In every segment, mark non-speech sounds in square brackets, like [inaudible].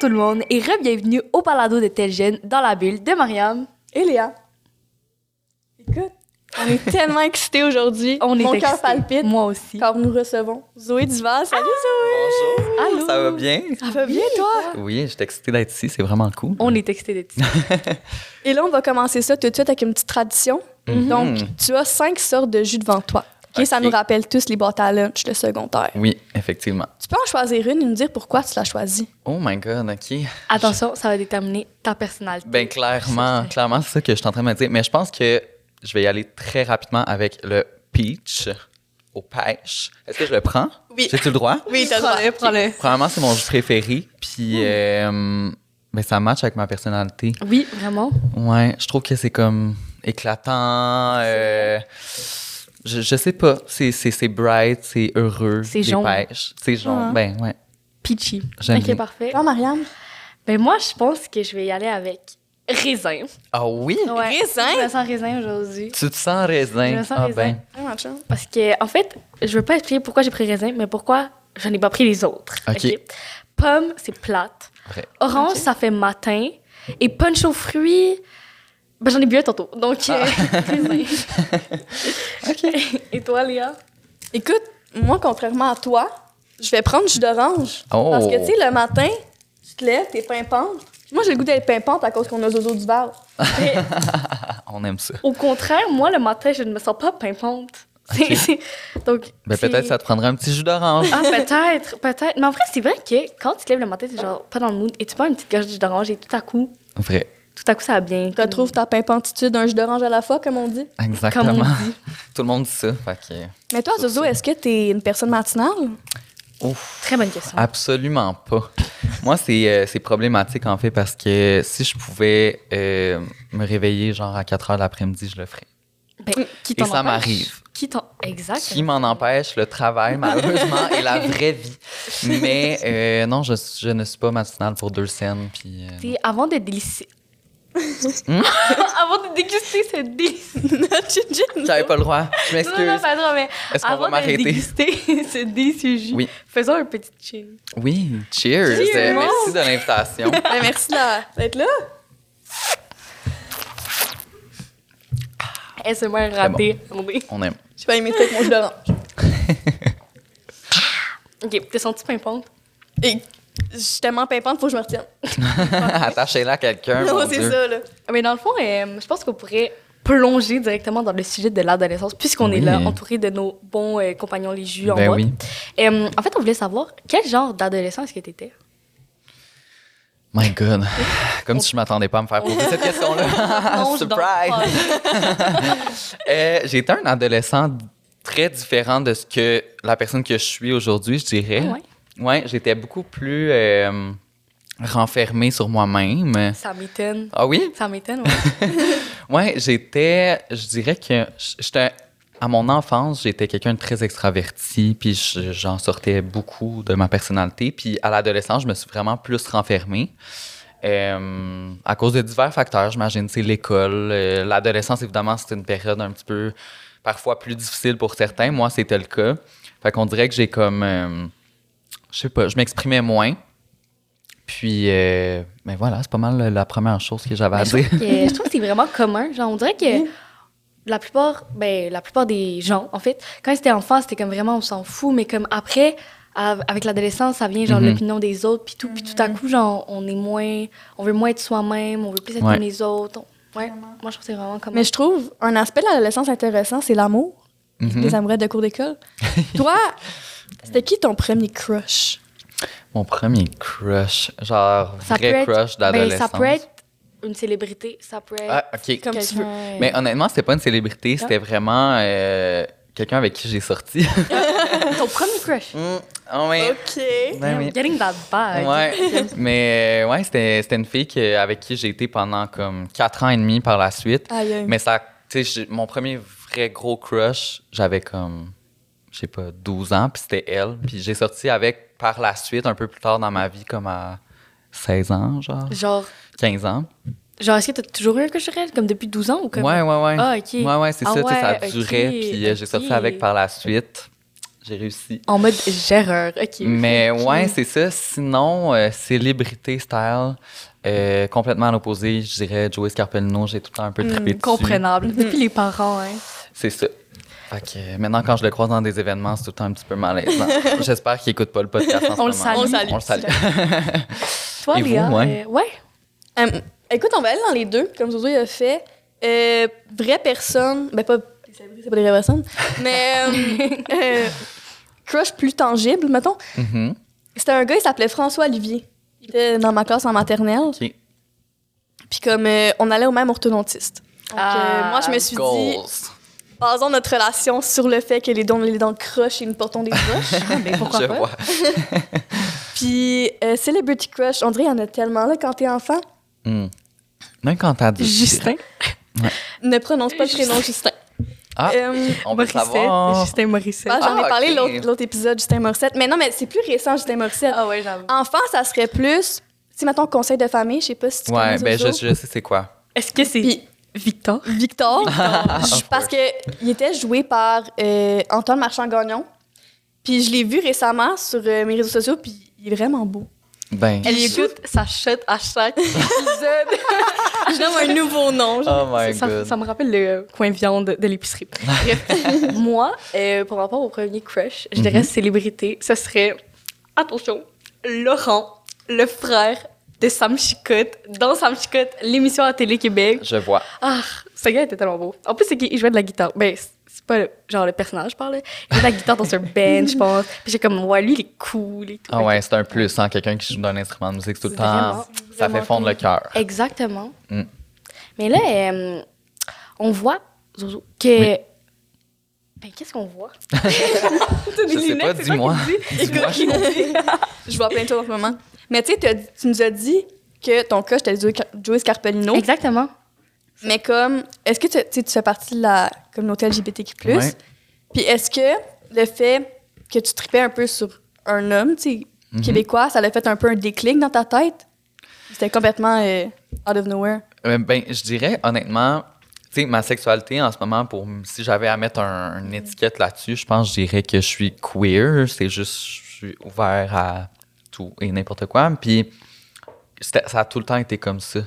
tout le monde et re-bienvenue au Palado de Tel Jeune dans la bulle de Mariam. Et Léa. Écoute, on est [laughs] tellement excités aujourd'hui. On est Mon cœur palpite Moi aussi. car nous recevons Zoé Duval. Salut Zoé! Bonjour. Allô? Ça va bien? Ça va bien toi? Oui, j'étais excitée d'être ici, c'est vraiment cool. On est excités d'être ici. [laughs] Et là, on va commencer ça tout de suite avec une petite tradition. Mhm. Donc, tu as cinq sortes de jus devant toi. OK, Ça nous rappelle tous les boîtes à lunch, le secondaire. Oui, effectivement. Tu peux en choisir une et nous dire pourquoi tu l'as choisie? Oh my god, ok. Attention, ça va déterminer ta personnalité. Ben clairement, clairement, c'est ça que je suis en train de me dire. Mais je pense que je vais y aller très rapidement avec le peach au pêche. Est-ce que je le prends? Oui. J'ai-tu le droit? Oui, t'as le droit. Prends-le, prends-le. Premièrement, c'est mon jus préféré. Puis, euh, ben, ça match avec ma personnalité. Oui, vraiment. Ouais, je trouve que c'est comme éclatant. euh, je, je sais pas. C'est, c'est, c'est bright, c'est heureux. C'est jaune. C'est jaune. Ah. Ben, ouais. Peachy. J'aime Ok, bien. parfait. Toi, Marianne? Ben moi, je pense que je vais y aller avec raisin. Ah oui? Raisin? Je me sens raisin aujourd'hui. Tu te sens raisin? Je me sens ah raisin. ben. Vraiment chill. Parce que, en fait, je veux pas expliquer pourquoi j'ai pris raisin, mais pourquoi je n'ai pas pris les autres. Ok. Pomme, c'est plate. Vrai. Orange, ça fait matin. Et punch aux fruits, ben, j'en ai bu un tantôt. Donc, Ah. euh, [laughs] raisin. [laughs] Et toi, Léa? Écoute, moi, contrairement à toi, je vais prendre du jus d'orange. Oh. Parce que, tu sais, le matin, tu te lèves, t'es pimpante. Moi, j'ai le goût d'être pimpante à cause qu'on a Zozo Duval. Mais, [laughs] On aime ça. au contraire, moi, le matin, je ne me sens pas pimpante. Donc, Ben, peut-être ça te prendrait un petit jus d'orange. Ah, peut-être, peut-être. Mais en vrai, c'est vrai que quand tu te lèves le matin, t'es genre pas dans le mood et tu prends une petite gorgée de jus d'orange et tout à coup, Vrai. Tout à coup, ça va bien. Tu retrouves ta pimpantitude d'un jus d'orange à la fois, comme on dit? Exactement. Comme on dit. [laughs] Tout le monde dit ça. Fait que. Mais toi, Zozo, est-ce que t'es une personne matinale? Ouf. Très bonne question. Absolument pas. Moi, c'est euh, c'est problématique en fait parce que si je pouvais euh, me réveiller genre à 4 heures l'après-midi, je le ferais. Ben, qui Et ça empêche? m'arrive. Qui t'en. Exact. Qui m'en empêche? Le travail, malheureusement, et la vraie vie. [laughs] Mais euh, non, je, je ne suis pas matinale pour deux scènes. Puis, euh, avant de délicer. Hmm? [laughs] avant de déguster cette délicieux. [laughs] J'avais pas le droit. Je Non, non, m'excuse. pas trop, mais Est-ce qu'on va avant de m'arrêter? déguster [laughs] ce délicieux jus, Oui. faisons un petit chill. Oui, cheers. Cheers. Euh, merci de l'invitation. Ben, merci d'être là. SMR raté. Attendez. On aime. J'ai pas imité avec mon jus d'orange. Ok, t'es senti pimpante? Et je suis tellement pimpante, faut que je me retienne. [laughs] Attachez-la à quelqu'un. Non, c'est ça, là. Mais dans le fond, euh, je pense qu'on pourrait plonger directement dans le sujet de l'adolescence, puisqu'on est là, entouré de nos bons euh, compagnons les jus en Ben oui. Euh, en fait, on voulait savoir quel genre d'adolescent est-ce que t'étais? My God. [laughs] Comme si je m'attendais pas à me faire poser cette question-là. [laughs] Surprise! Euh, été un adolescent très différent de ce que la personne que je suis aujourd'hui, je dirais. Ah ouais? Ouais, j'étais beaucoup plus euh, renfermé sur moi-même. Ça m'étonne. Ah oui? Ça m'étonne, ouais. [laughs] Ouais, j'étais, je dirais que j'étais, à mon enfance, j'étais quelqu'un de très extraverti, puis je- j'en sortais beaucoup de ma personnalité. Puis à l'adolescence, je me suis vraiment plus renfermé. Euh, à cause de divers facteurs, j'imagine, c'est l'école. euh, L'adolescence, évidemment, c'est une période un petit peu, parfois plus difficile pour certains. Moi, c'était le cas. Fait qu'on dirait que j'ai comme, euh, je sais pas, je m'exprimais moins. Puis, euh, ben voilà, c'est pas mal la- première chose que j'avais à je, dire. trouve que, je trouve que c'est vraiment commun. Genre, on dirait que la plupart, ben, la plupart des gens, en fait, quand ils étaient enfants, c'était comme vraiment, on s'en fout, mais comme après, avec l'adolescence, ça vient genre Mhm. l'opinion des autres, puis tout, puis tout à coup, genre, on est moins, on veut moins être soi-même, on veut plus être Ouais. comme les autres. On- ouais, moi, je trouve que c'est vraiment commun. Mais je trouve un aspect de l'adolescence intéressant, c'est l'amour. Mhm. Les amoureux de cours d'école. [laughs] Toi, c'était qui ton premier crush? Mon premier crush, genre Ça vrai être- crush ben, d'adolescence. ça peut être une célébrité, ça peut être Ah. Comme tu veux? Mais honnêtement, c'était pas une célébrité, c'était vraiment euh, quelqu'un avec qui j'ai sorti. [laughs] ton premier crush? oh, ouais. OK. Ben. Getting that bag. Ouais. [laughs] Mais euh, ouais, c'était c'était une fille que- avec qui j'ai été pendant comme quatre ans et demi par la suite. Aïe. Mais ça, tu sais, j'ai- mon premier vrai gros crush, j'avais comme, je sais pas, 12 ans, puis c'était elle. Puis j'ai sorti avec par la suite, un peu plus tard dans ma vie, comme à 16 ans, genre, Genre, 15 ans. genre est-ce que t'as toujours eu un crush sur elle, comme depuis 12 ans ou comme... Ouais, ouais, ouais. Ah, OK. Ouais, ouais, c'est Ah ça, tu sais, ça ouais, durait. ok, Puis euh, j'ai sorti ok. avec par la suite. j'ai réussi. En mode géreur, ok. Mais Ok. ouais, c'est ça. Sinon, euh, célébrité style, euh, complètement à l'opposé, je dirais Joey Scarpellino, j'ai tout le temps un peu trippé dessus. Comprenable. [laughs] Depuis les parents, hein. C'est ça. Fait que euh, maintenant, quand je le croise dans des événements, c'est tout le temps un petit peu malaisant. [laughs] J'espère qu'il écoute pas le podcast en On le salue. On le salue. On le salue. Toi, Et vous, Léa? ouais? euh, ouais. Euh, écoute, on va aller dans les deux, comme Zozo il a fait. Euh, vraie personne, ben pas, c'est pas des vraies personnes, mais euh, [laughs] crush plus tangible, mettons. Mhm. C'était un gars, il s'appelait François Olivier. Il était dans ma classe en maternelle. OK. Puis comme on allait au même orthodontiste. Donc, Ah, moi, je me suis dit, Goals. Basons notre relation sur le fait que les dents, les dents crochent et nous portons des broches. Mais [laughs] pourquoi je pas? vois. [laughs] Puis euh, Celebrity Crush, on dirait qu'il y en a tellement là quand t'es enfant. Hmm. Même quand t'as dit. Justin. [laughs] Ne prononce pas le prénom Justin. Ah, Euh, on peut Morissette. savoir. Justin Morissette. Ah, J'en ai Ah, parlé ok. l'autre l'autre épisode, Justin Morissette. Mais non, mais c'est plus récent, Justin Morissette. Ah ouais, j'avoue. Enfant, ça serait plus, si mettons conseil de famille, je sais pas si tu Ouais, connais ben je, je sais c'est quoi. Est-ce que c'est Victor? Victor, Of parce que il était joué par euh, Antoine Marchand-Gagnon. Puis je l'ai vu récemment sur euh, mes réseaux sociaux, puis il est vraiment beau. Ben. Elle écoute sa shot à chaque épisode. [laughs] Je donne un nouveau nom. Oh my ça, god. ça me rappelle le coin viande de l'épicerie. Bref, [laughs] moi, euh, pour rapport au premier crush, je dirais Mhm. célébrité, ce serait, attention, Laurent, le frère de Sam Chicotte, dans Sam Chicotte, l'émission à Télé-Québec. Je vois. Ah, ce gars était tellement beau. En plus, c'est qu'il jouait de la guitare. Ben, c'est pas le- genre le personnage, je parle. Il jouait de la guitare dans un band, je pense. Puis j'ai comme, ouais, lui, il est cool et tout. Ah ouais, c'est un plus, hein, quelqu'un qui joue d'un instrument de musique tout le temps. vraiment, ça fait fondre cool. le cœur. Exactement. Mm. Mais là, euh, on voit, Zozo, que. Oui. Ben, qu'est-ce qu'on voit? [laughs] Je sais pas, dis-moi. Dis-moi. [laughs] Je vois plein de choses en ce moment. Mais tu sais, tu nous as dit que ton crush était Joey Joey Scarpellino. Exactement. Mais comme, est-ce que tu, tu sais, tu fais partie de la communauté LGBTQ+. Ouais. Puis est-ce que le fait que tu tripais un peu sur un homme, tu sais, Mhm. québécois, ça l'a fait un peu un déclic dans ta tête? C'était complètement euh, out of nowhere. Euh, ben, je dirais honnêtement, tu sais, ma sexualité en ce moment, pour si j'avais à mettre un- une étiquette là-dessus, je pense que je dirais que je suis queer. C'est juste, je suis ouvert à et n'importe quoi. Puis ça a tout le temps été comme ça.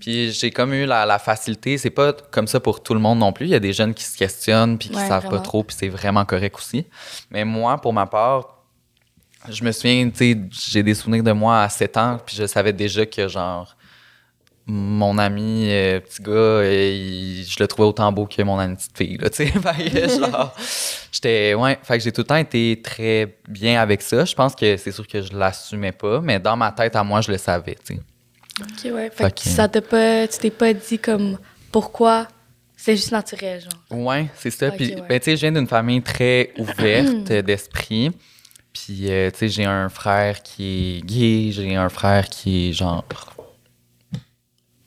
Puis j'ai comme eu la, la facilité, c'est pas comme ça pour tout le monde non plus. Il y a des jeunes qui se questionnent puis qui Ouais, savent vraiment. pas trop, puis c'est vraiment correct aussi. Mais moi, pour ma part, je me souviens, tu sais, j'ai des souvenirs de moi à 7 ans, puis je savais déjà que genre mon ami euh, petit gars, il- je le trouvais autant beau que mon ami petite fille, là, [laughs] [laughs] genre, j'étais, ouais, fait que j'ai tout le temps été très bien avec ça. Je pense que c'est sûr que je l'assumais pas, mais dans ma tête à moi, je le savais, tu sais. Ok, ouais. Fait, Fait que que- ça t'a pas. Tu t'es pas dit comme pourquoi. C'est juste naturel, genre. Ouais, c'est ça. Puis, ouais. ben, tu sais, je viens d'une famille très [clears throat] ouverte d'esprit. Puis, euh, tu sais, j'ai un frère qui est gay, j'ai un frère qui est genre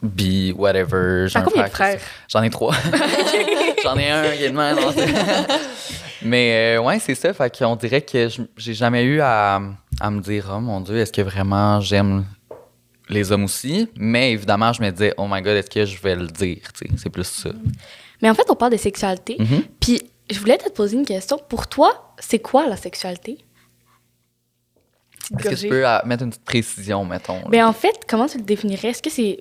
bi, whatever. J'ai un combien frères? J'en ai trois. [laughs] J'en ai un également. [laughs] Mais euh, ouais, c'est ça. Fait qu'on dirait que je- j'ai jamais eu à, à me dire, oh mon Dieu, est-ce que vraiment j'aime les hommes aussi? Mais évidemment, je me disais, oh my God, est-ce que je vais le dire? C'est plus ça. Mais en fait, on parle de sexualité. Mhm. Puis je voulais te poser une question. Pour toi, c'est quoi la sexualité? Est-ce que tu peux euh, mettre une petite précision, mettons? là? Ben en fait, comment tu le définirais? Est-ce que c'est.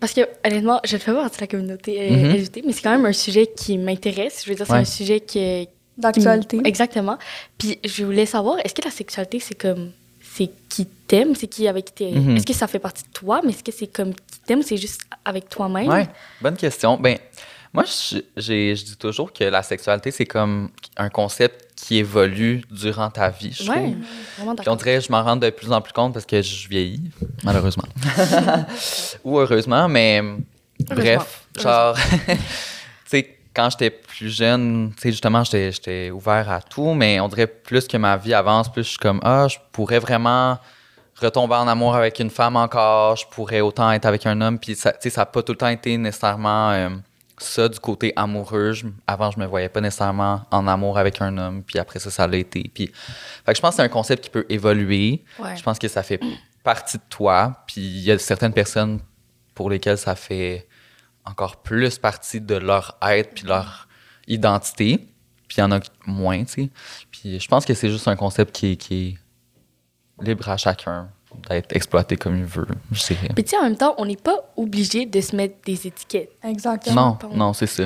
Parce que, honnêtement, je ne fais pas partie de la communauté. LGBT, mais c'est quand même un sujet qui m'intéresse. Je veux dire, c'est Ouais. un sujet qui. m- D'actualité. Exactement. Puis je voulais savoir, est-ce que la sexualité, c'est comme. C'est qui t'aime, c'est qui avec qui t'es. Mhm. Est-ce que ça fait partie de toi, mais est-ce que c'est comme qui t'aime, c'est juste avec toi-même? Ouais, bonne question. Ben, moi, je, je dis toujours que la sexualité, c'est comme un concept qui évolue durant ta vie, je Ouais, trouve. vraiment Puis on dirait, je m'en rends de plus en plus compte parce que je vieillis, malheureusement. [laughs] Ou heureusement, mais bref, genre, [laughs] tu sais, quand j'étais plus jeune, tu sais, justement, j'étais j'étais ouvert à tout, mais on dirait plus que ma vie avance, plus je suis comme, ah, je pourrais vraiment retomber en amour avec une femme encore, je pourrais autant être avec un homme, puis ça, tu sais, ça n'a pas tout le temps été nécessairement euh, ça du côté amoureux. Je- avant, je me voyais pas nécessairement en amour avec un homme, puis après ça, ça l'a été. Puis, fait que je pense que c'est un concept qui peut évoluer. Ouais. Je pense que ça fait partie de toi, puis il y a certaines personnes pour lesquelles ça fait encore plus partie de leur être puis leur identité. Puis il y en a moins, tu sais. Puis je pense que c'est juste un concept qui est, qui est libre à chacun d'être exploité comme il veut. Puis tu sais, en même temps, on n'est pas obligé de se mettre des étiquettes. Exactement. Non, non, c'est ça.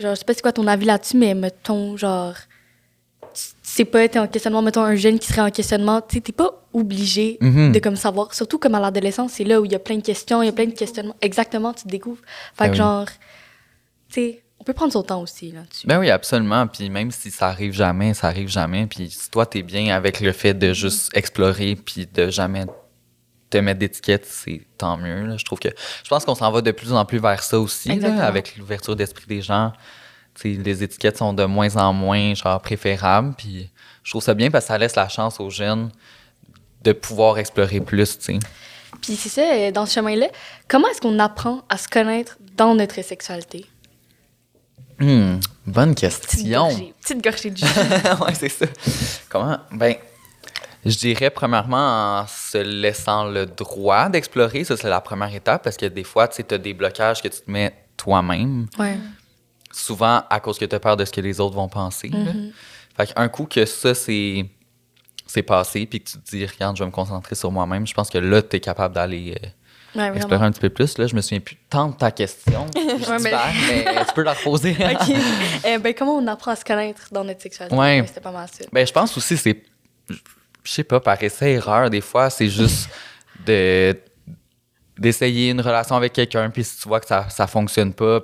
Genre, je sais pas c'est quoi ton avis là-dessus, mais mettons, genre, sais pas, t'es en questionnement, mettons un jeune qui serait en questionnement, tu sais, t'es pas obligé Mhm. de comme savoir. Surtout comme à l'adolescence, c'est là où il y a plein de questions, il y a plein de questionnements. Exactement, tu te découvres. Fait Ben que oui. genre, tu sais, on peut prendre son temps aussi là-dessus. Ben oui, absolument. Puis même si ça arrive jamais, ça arrive jamais. Puis si toi, t'es bien avec le fait de juste explorer puis de jamais te mettre d'étiquette, c'est tant mieux. là. Je trouve que je pense qu'on s'en va de plus en plus vers ça aussi, là, avec l'ouverture d'esprit des gens. Tu sais, les étiquettes sont de moins en moins genre préférables. Puis je trouve ça bien parce que ça laisse la chance aux jeunes de pouvoir explorer plus, tu sais. Puis c'est ça, euh, dans ce chemin-là, comment est-ce qu'on apprend à se connaître dans notre sexualité? Hmm, bonne Petite question. gorgée, petite gorgée de jus. [laughs] ouais, c'est ça. Comment? Ben, je dirais premièrement en se laissant le droit d'explorer. Ça, c'est la première étape parce que des fois, tu sais, as des blocages que tu te mets toi-même. ouais. Souvent à cause que tu as peur de ce que les autres vont penser. là. Fait qu'un coup que ça, c'est c'est passé, puis que tu te dis, regarde, je vais me concentrer sur moi-même, je pense que là, tu es capable d'aller euh, Ouais, explorer un petit peu plus. Là, je me souviens plus tant de ta question. [laughs] Ouais, mais- [laughs] mais tu peux la reposer. OK. Eh ben, comment on apprend à se connaître dans notre sexualité? Ouais. C'était pas mal ça. Ben, je pense aussi, c'est. Je sais pas, par essai-erreur, des fois, c'est juste [laughs] de d'essayer une relation avec quelqu'un, puis si tu vois que ça, ça fonctionne pas,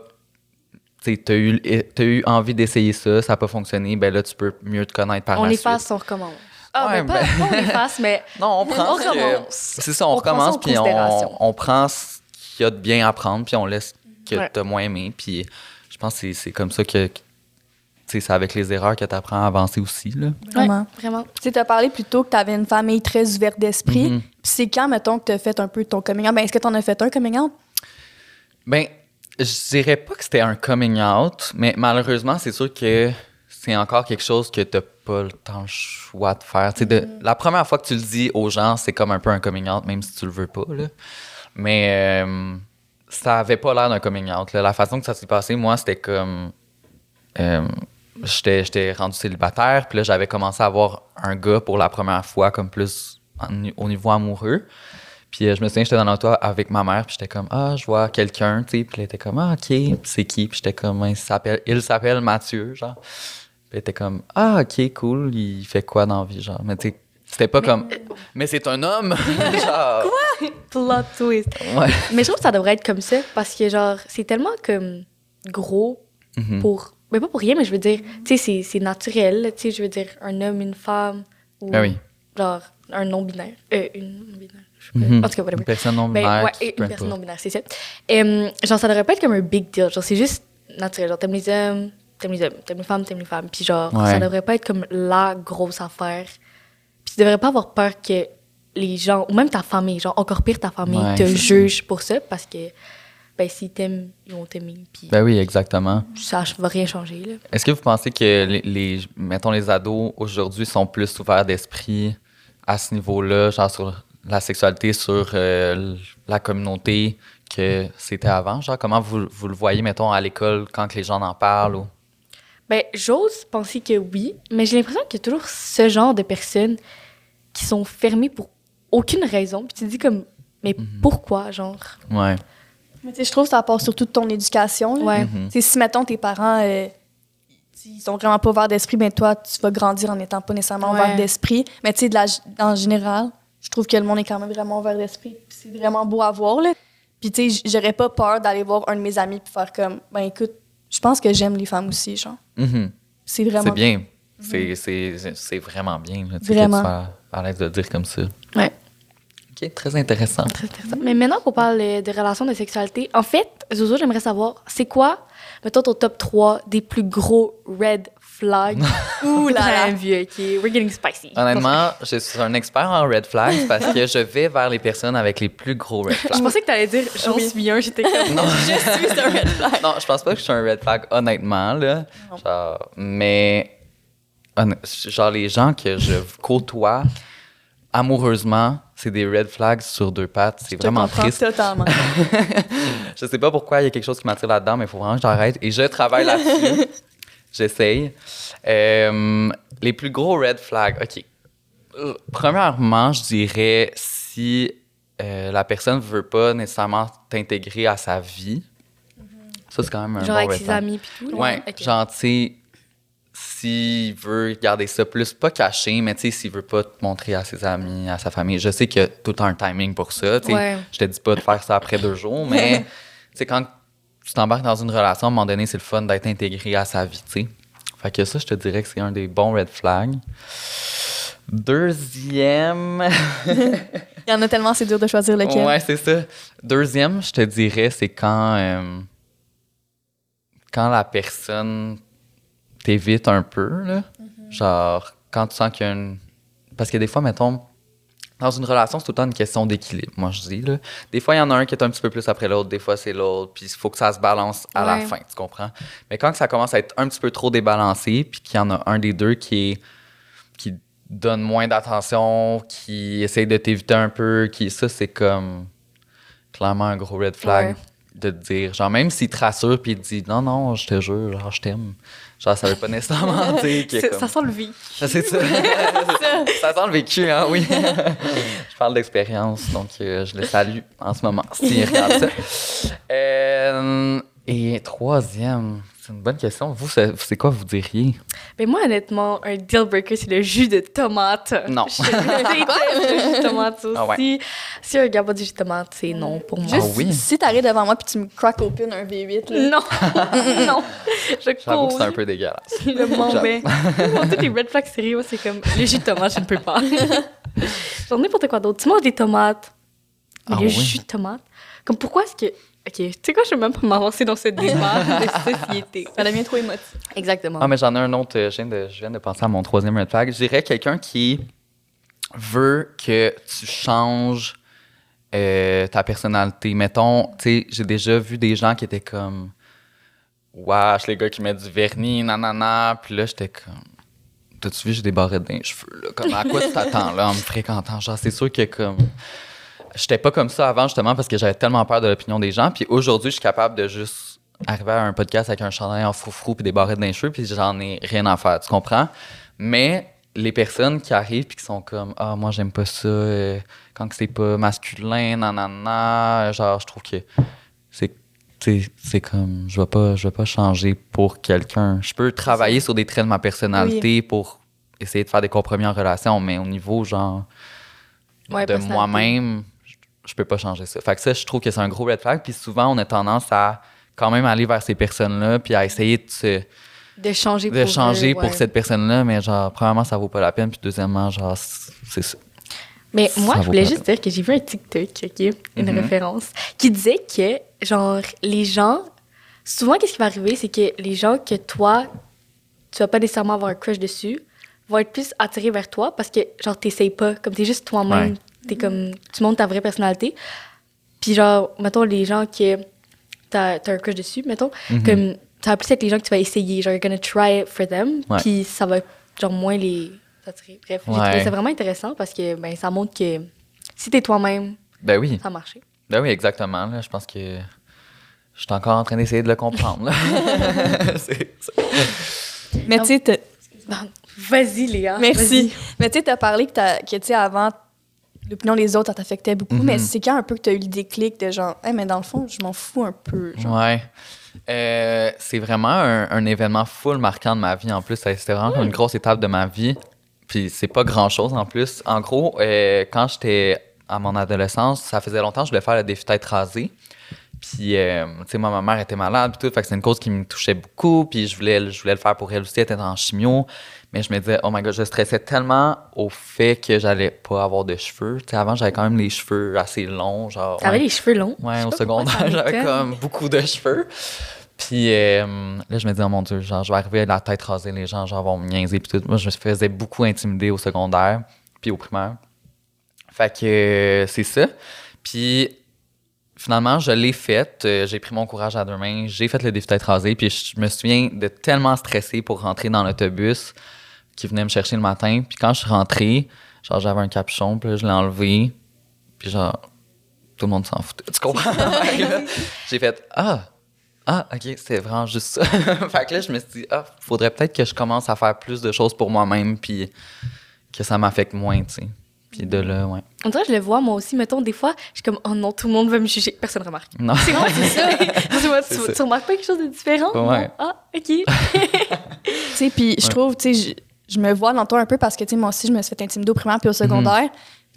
tu sais, t'as eu, t'as eu envie d'essayer ça, ça n'a pas fonctionné, ben là, tu peux mieux te connaître par on la efface, suite. on recommence. Ah, Ouais, ben, pas, ben- pas on efface, mais [laughs] Non, on prend On ce que- recommence. C'est ça, on, On recommence, en puis on, on prend ce qu'il y a de bien à prendre, puis on laisse ce que Ouais. t'as moins aimé, puis je pense que c'est- c'est comme ça que, tu c'est avec les erreurs que tu apprends à avancer aussi, là. Vraiment. Ouais, vraiment. Tu t'as parlé plus tôt que t'avais une famille très ouverte d'esprit. Mhm. Puis c'est quand, mettons, que t'as fait un peu ton coming out? Ben, est-ce que t'en as fait un coming out? Ben, je dirais pas que c'était un coming out, mais malheureusement, c'est sûr que c'est encore quelque chose que t'as pas le temps le choix de faire. Tu sais, de- la première fois que tu le dis aux gens, c'est comme un peu un coming out, même si tu le veux pas, là. Mais euh, ça avait pas l'air d'un coming out. là. La façon que ça s'est passé, moi, c'était comme... euh, J'étais rendu célibataire, puis là, j'avais commencé à avoir un gars pour la première fois, comme plus en- au niveau amoureux. Puis euh, je me souviens, j'étais dans l'auto avec ma mère, puis j'étais comme, ah, je vois quelqu'un, tu sais. Puis elle était comme, ah, OK, c'est qui? Puis j'étais comme, il s'appelle, il s'appelle Mathieu, genre. Puis elle était comme, ah, OK, cool, il fait quoi dans la vie, genre. Mais tu sais, c'était pas comme, mais c'est un homme! [laughs] [laughs] genre. Plot twist. Ouais. Mais je trouve que ça devrait être comme ça parce que, genre, c'est tellement comme gros Mhm. pour. Mais pas pour rien, mais je veux dire, tu sais, c'est- naturel, tu sais, je veux dire, un homme, une femme. Ou, Ben oui. Genre, un non-binaire. Euh, une non-binaire. je. Mhm. En tout cas, whatever. Une personne non Ben, ouais, une personne non-binaire, c'est ça. Euh, genre, ça devrait pas être comme un big deal. Genre, c'est juste naturel. Genre, t'aimes les hommes, t'aimes les hommes. T'aimes les femmes, t'aimes les femmes. Puis genre, Ouais. ça devrait pas être comme la grosse affaire. Puis tu devrais pas avoir peur que les gens, ou même ta famille, genre, encore pire, ta famille Ouais, te juge pour ça parce que, ben, s'ils t'aiment, ils vont t'aimer. Puis Ben oui, exactement. ça va rien changer, là. Est-ce que vous pensez que les, les- mettons, les ados aujourd'hui sont plus ouverts d'esprit à ce niveau-là, genre sur la sexualité, sur euh, la communauté que c'était avant? Genre, comment vous, vous le voyez, mettons, à l'école quand que les gens en parlent? Ou... Ben, j'ose penser que oui, mais j'ai l'impression qu'il y a toujours ce genre de personnes qui sont fermées pour aucune raison. Puis tu te dis comme, mais Mhm. pourquoi, genre? Ouais. Mais tu sais, je trouve que ça part surtout de ton éducation. là. Ouais. Mhm. Si, mettons, tes parents, euh, ils sont vraiment pas ouverts d'esprit, mais toi, tu vas grandir en n'étant pas nécessairement Ouais. ouvert d'esprit. Mais tu sais, en général, je trouve que le monde est quand même vraiment ouvert d'esprit. C'est vraiment beau à voir, là. Puis tu sais, j'aurais pas peur d'aller voir un de mes amis puis faire comme, ben écoute, je pense que j'aime les femmes aussi, genre. Mhm. C'est vraiment... C'est bien. C'est- C'est c'est vraiment bien là, tu sais, que Vraiment. tu sois à l'aise de le dire comme ça. Ouais. OK, très intéressant. Très intéressant. Mais maintenant qu'on parle de relations de sexualité, en fait, Zozo, j'aimerais savoir, c'est quoi, mettons, ton top 3 des plus gros red flags? [laughs] Ouh là là! vieux, OK. We're getting spicy. Honnêtement, je suis un expert en red flags parce que je vais vers les personnes avec les plus gros red Je flags. pensais que t'allais dire j'en Oui. suis un, j'étais comme. Non, Je suis un red flag. [laughs] non, je pense pas que je suis un red flag, honnêtement, là. Genre, mais, honn- genre, les gens que je côtoie amoureusement, c'est des red flags sur deux pattes. C'est vraiment triste. totalement. [laughs] Je sais pas pourquoi il y a quelque chose qui m'attire là-dedans, mais il faut vraiment que j'arrête. Et je travaille là-dessus. [laughs] J'essaye. Euh, les plus gros red flags. OK. Euh, Premièrement, je dirais si euh, la personne ne veut pas nécessairement t'intégrer à sa vie. Ça, c'est quand même un Genre bon avec red ses flag. amis puis tout. Ouais, Ok. genre, tu sais, s'il veut garder ça plus, pas caché, mais tu sais, s'il veut pas te montrer à ses amis, à sa famille, je sais qu'il y a tout un timing pour ça, tu sais. Ouais. Je te dis pas de faire ça après deux jours, mais [laughs] tu quand tu t'embarques dans une relation, à un moment donné, c'est le fun d'être intégré à sa vie, tu sais. Fait que ça, je te dirais que c'est un des bons red flags. Deuxième. [laughs] Il y en a tellement, c'est dur de choisir lequel. Ouais, c'est ça. Deuxième, je te dirais, c'est quand, euh, quand la personne t'évite un peu, là. Genre, quand tu sens qu'il y a une. Parce que des fois, mettons, dans une relation, c'est tout le temps une question d'équilibre, moi, je dis, là. Des fois, il y en a un qui est un petit peu plus après l'autre, des fois, c'est l'autre, puis il faut que ça se balance à la fin, tu comprends? Mais quand ça commence à être un petit peu trop débalancé, puis qu'il y en a un des deux qui est qui donne moins d'attention, qui essaye de t'éviter un peu, qui ça c'est comme clairement un gros red flag Ouais. de te dire genre même s'il te rassure puis il te dit non non je te jure genre je t'aime genre ça veut pas nécessairement [laughs] dire que comme... Ça sent le vie. Ça, [laughs] c'est ça. [laughs] ça sent le vécu, hein, oui. je parle d'expérience, donc euh, je le salue en ce moment, s'il regarde ça. Euh, et troisième, c'est une bonne question. Vous, c'est quoi vous diriez? Mais moi, honnêtement, un deal breaker, c'est le jus de tomate. Non. Je le jus de tomate aussi. Ah ouais. Si un gars boit du jus de tomate, c'est non pour moi. Juste, Ah oui? si t'arrives devant moi puis tu me crack open un V8, là. Non, [laughs] non. Je J'avoue que c'est un peu dégueulasse. [laughs] Le Mont-Bain. Moi, tous les red flags sérieux, c'est comme le jus de tomate, je ne peux pas. [laughs] Genre n'importe quoi d'autre? Tu manges des tomates, mais Ah le oui? jus de tomate. Comme pourquoi est-ce que. Ok, tu sais quoi, je vais même pas m'avancer dans ce débat de [laughs] société. Ça devient trop émotif. Exactement. Ah, mais j'en ai un autre. euh, Je viens, de, je viens de penser à mon troisième red flag. Je dirais quelqu'un qui veut que tu changes euh, ta personnalité. Mettons, tu sais, j'ai déjà vu des gens qui étaient comme Wesh, les gars qui mettent du vernis, nanana. Puis là, j'étais comme T'as-tu vu, j'ai des barrettes dans les cheveux. Là? Comme, à quoi tu t'attends là en me fréquentant? Genre, c'est sûr que comme. J'étais pas comme ça avant, justement, parce que j'avais tellement peur de l'opinion des gens. Puis aujourd'hui, je suis capable de juste arriver à un podcast avec un chandail en froufrou puis des barrettes cheveux, puis j'en ai rien à faire, tu comprends? Mais les personnes qui arrivent puis qui sont comme Ah, moi, j'aime pas ça, euh, quand c'est pas masculin, nanana, genre, je trouve que c'est. C'est comme, je vais pas, je vais pas changer pour quelqu'un. Je peux travailler sur des traits de ma personnalité pour essayer de faire des compromis en relation, mais au niveau, genre, Ouais, de moi-même, je- peux pas changer ça. Fait que ça, je trouve que c'est un gros red flag. Puis souvent, on a tendance à quand même aller vers ces personnes-là, puis à essayer de, se- De changer de pour changer eux, pour cette personne-là, mais genre, premièrement, ça vaut pas la peine, puis deuxièmement, genre, c'est ça. Mais moi, je voulais juste dire que j'ai vu un TikTok, OK, une Mhm. référence, qui disait que, genre, les gens, souvent, qu'est-ce qui va arriver, c'est que les gens que toi, tu vas pas nécessairement avoir un crush dessus, vont être plus attirés vers toi parce que, genre, t'essayes pas, comme t'es juste toi-même, Ouais. T'es comme, tu montres ta vraie personnalité. Puis, genre, mettons, les gens que t'as as un crush dessus, mettons, Mhm. comme, ça va plus être les gens que tu vas essayer, genre, you're gonna try it for them, puis ça va, genre, moins les attirer. Bref, j'ai Ouais. trouvé ça vraiment intéressant parce que, ben, ça montre que si t'es toi-même, Ben oui, ça a marché. ben oui, exactement. Là, je pense que je suis encore en train d'essayer de le comprendre. là. [laughs] [laughs] C'est ça. Mais tu sais, t'as- Vas-y, Léa. merci. Mais tu sais, t'as parlé que, t'as- que tu sais, avant, l'opinion des autres, ça t'affectait beaucoup. Mhm. Mais c'est quand un peu que t'as eu le déclic de genre, hey, mais dans le fond, je m'en fous un peu. Genre. Ouais. Euh, c'est vraiment un, un événement full marquant de ma vie en plus. C'était vraiment une grosse étape de ma vie. Puis c'est pas grand chose en plus. En gros, euh, quand j'étais à mon adolescence, ça faisait longtemps que je voulais faire le défi tête rasée. Puis, euh, tu sais, moi, ma mère était malade, puis tout. Fait que c'est une cause qui me touchait beaucoup. Puis je voulais, je voulais le faire pour elle aussi. Elle était en chimio. Mais je me disais, oh my god, je stressais tellement au fait que j'allais pas avoir de cheveux. Tu sais, avant, j'avais quand même les cheveux assez longs. Genre, T'avais ouais. les cheveux longs? Ouais, au secondaire, [laughs] j'avais comme beaucoup de cheveux. Puis euh, là, je me disais, oh mon Dieu, genre, je vais arriver à la tête rasée, les gens, genre, vont me niaiser. Puis tout. Moi, je me faisais beaucoup intimider au secondaire, puis au primaire. Fait que euh, c'est ça. Puis finalement, je l'ai fait. Euh, j'ai pris mon courage à deux mains. J'ai fait le défi tête rasée. Puis je me souviens de tellement stresser pour rentrer dans l'autobus qui venait me chercher le matin. Puis quand je suis rentré, genre, j'avais un capuchon, puis là, je l'ai enlevé. Puis genre, tout le monde s'en foutait. Tu comprends? [laughs] [laughs] J'ai fait Ah! Ah, OK, c'était vraiment juste ça. [laughs] fait que là, je me suis dit, ah, faudrait peut-être que je commence à faire plus de choses pour moi-même, puis que ça m'affecte moins, tu sais. Puis de là, ouais. On dirait que je le vois, moi aussi. Mettons, des fois, je suis comme, oh non, tout le monde va me juger. Personne ne remarque. Non. C'est moi, c'est ça. [laughs] tu, tu, ça. tu remarques pas quelque chose de différent? Ouais. Non? Ah, OK. [laughs] Tu sais, puis je Ouais. trouve, tu sais, je, je me vois dans toi un peu parce que, tu sais, moi aussi, je me suis fait intimider au primaire puis au secondaire.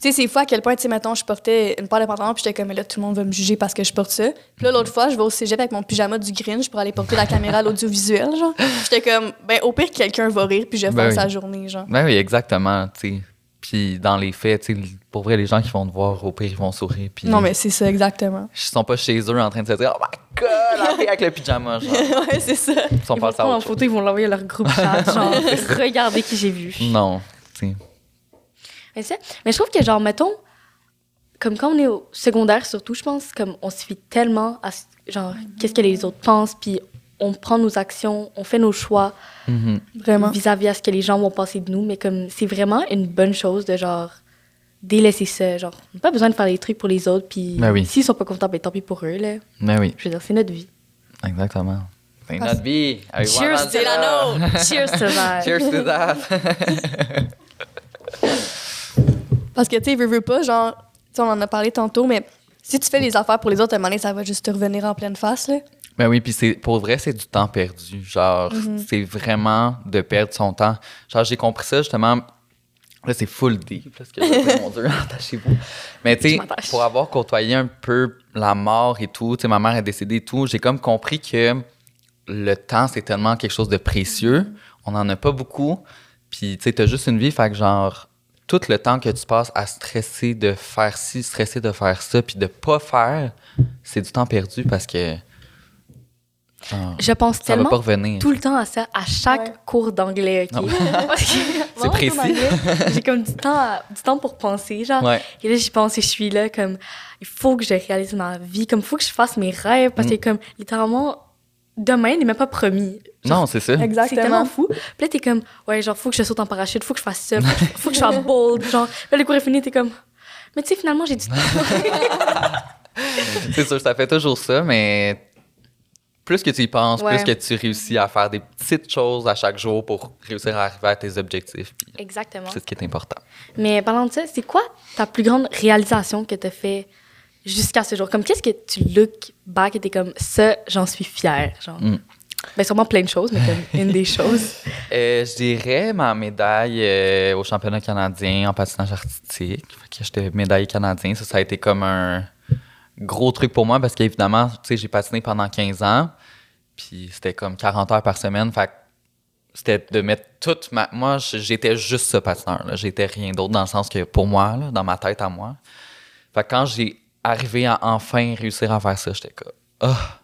Tu sais, c'est fou à quel point, tu sais, mettons, je portais une paire de pantalons puis j'étais comme, mais là, tout le monde va me juger parce que je porte ça. Puis là, l'autre fois, je vais au cégep avec mon pyjama du Grinch pour aller porter la caméra à l'audiovisuel, genre. J'étais comme, ben, au pire, quelqu'un va rire puis je vais Ben faire oui. sa journée, genre. Ben oui, exactement, tu sais. Puis dans les faits, tu sais, pour vrai, les gens qui vont te voir, au pire, ils vont sourire. Puis Non, mais c'est ça, exactement. Ils sont pas chez eux en train de se dire, oh my god, la fille avec le pyjama, genre. [laughs] ouais, c'est ça. Ils sont Ils vont à prendre en photo, ils vont l'envoyer à leur groupe chat. [laughs] Genre, [laughs] regardez qui j'ai vu. Non, tu sais. Mais, c'est- mais je trouve que, genre, mettons, comme quand on est au secondaire, surtout, je pense, comme on se fie tellement à, ce- genre, qu'est-ce que les autres pensent, puis on prend nos actions, on fait nos choix Mhm. Vraiment. vis-à-vis à ce que les gens vont penser de nous. Mais comme, c'est vraiment une bonne chose de, genre, délaisser ça. Genre, on n'a pas besoin de faire des trucs pour les autres, puis Ben oui. s'ils sont pas contents, ben tant pis pour eux, là. Ben oui, Je veux dire, c'est notre vie. exactement. C'est Parce- notre vie. Avec Cheers, Juan c'est la Mandela. nôtre! Cheers to that! Cheers to that. [laughs] Parce que, tu sais, veux, veux pas, genre, tu sais, on en a parlé tantôt, mais si tu fais les affaires pour les autres, à un moment donné, ça va juste te revenir en pleine face, là. Ben oui, puis c'est pour vrai, c'est du temps perdu. Genre, c'est vraiment de perdre son temps. Genre, j'ai compris ça justement. Là, c'est full deep, parce que mon Dieu, [laughs] attachez-vous. Mais tu sais, pour avoir côtoyé un peu la mort et tout, tu sais, ma mère est décédée et tout, j'ai comme compris que le temps, c'est tellement quelque chose de précieux. On n'en a pas beaucoup. Puis, tu sais, t'as juste une vie, fait que genre, tout le temps que tu passes à stresser de faire ci, stresser de faire ça, puis de pas faire, c'est du temps perdu parce que. Genre, Je pense ça va tellement pas revenir. tout le temps à ça, à chaque Ouais. cours d'anglais, que, [laughs] C'est précis. [laughs] J'ai comme du temps, à- du temps pour penser, genre. Ouais. Et là, j'y pense et je suis là, comme, il faut que je réalise ma vie, comme, il faut que je fasse mes rêves, parce que, Mm. comme, littéralement, demain n'est même pas promis. Non, c'est ça. C'est tellement Exactement. fou. Puis là, t'es comme, ouais, genre, faut que je saute en parachute, faut que je fasse ça, faut que, faut que je sois bold, genre. Là, le cours est fini, t'es comme, mais tu sais, finalement, j'ai du temps. [laughs] c'est sûr, ça fait toujours ça, mais plus que tu y penses, Ouais. plus que tu réussis à faire des petites choses à chaque jour pour réussir à arriver à tes objectifs. Exactement. c'est ce qui est important. Mais parlant de ça, c'est quoi ta plus grande réalisation que tu as fait jusqu'à ce jour? Comme qu'est-ce que tu look back et t'es comme ça, j'en suis fière, genre? Mm. Ben sûrement plein de choses, mais comme [laughs] une des choses. Euh, je dirais ma médaille euh, au championnat canadien en patinage artistique. J'étais médaillé canadien. Ça, ça a été comme un gros truc pour moi parce qu'évidemment, tu sais, j'ai patiné pendant 15 ans. Puis c'était comme 40 heures par semaine. Fait que c'était de mettre toute ma. Moi, j'étais juste ce patineur. J'étais rien d'autre dans le sens que pour moi, là, dans ma tête à moi. Fait que quand j'ai arrivé à enfin réussir à faire ça, j'étais comme. Ah,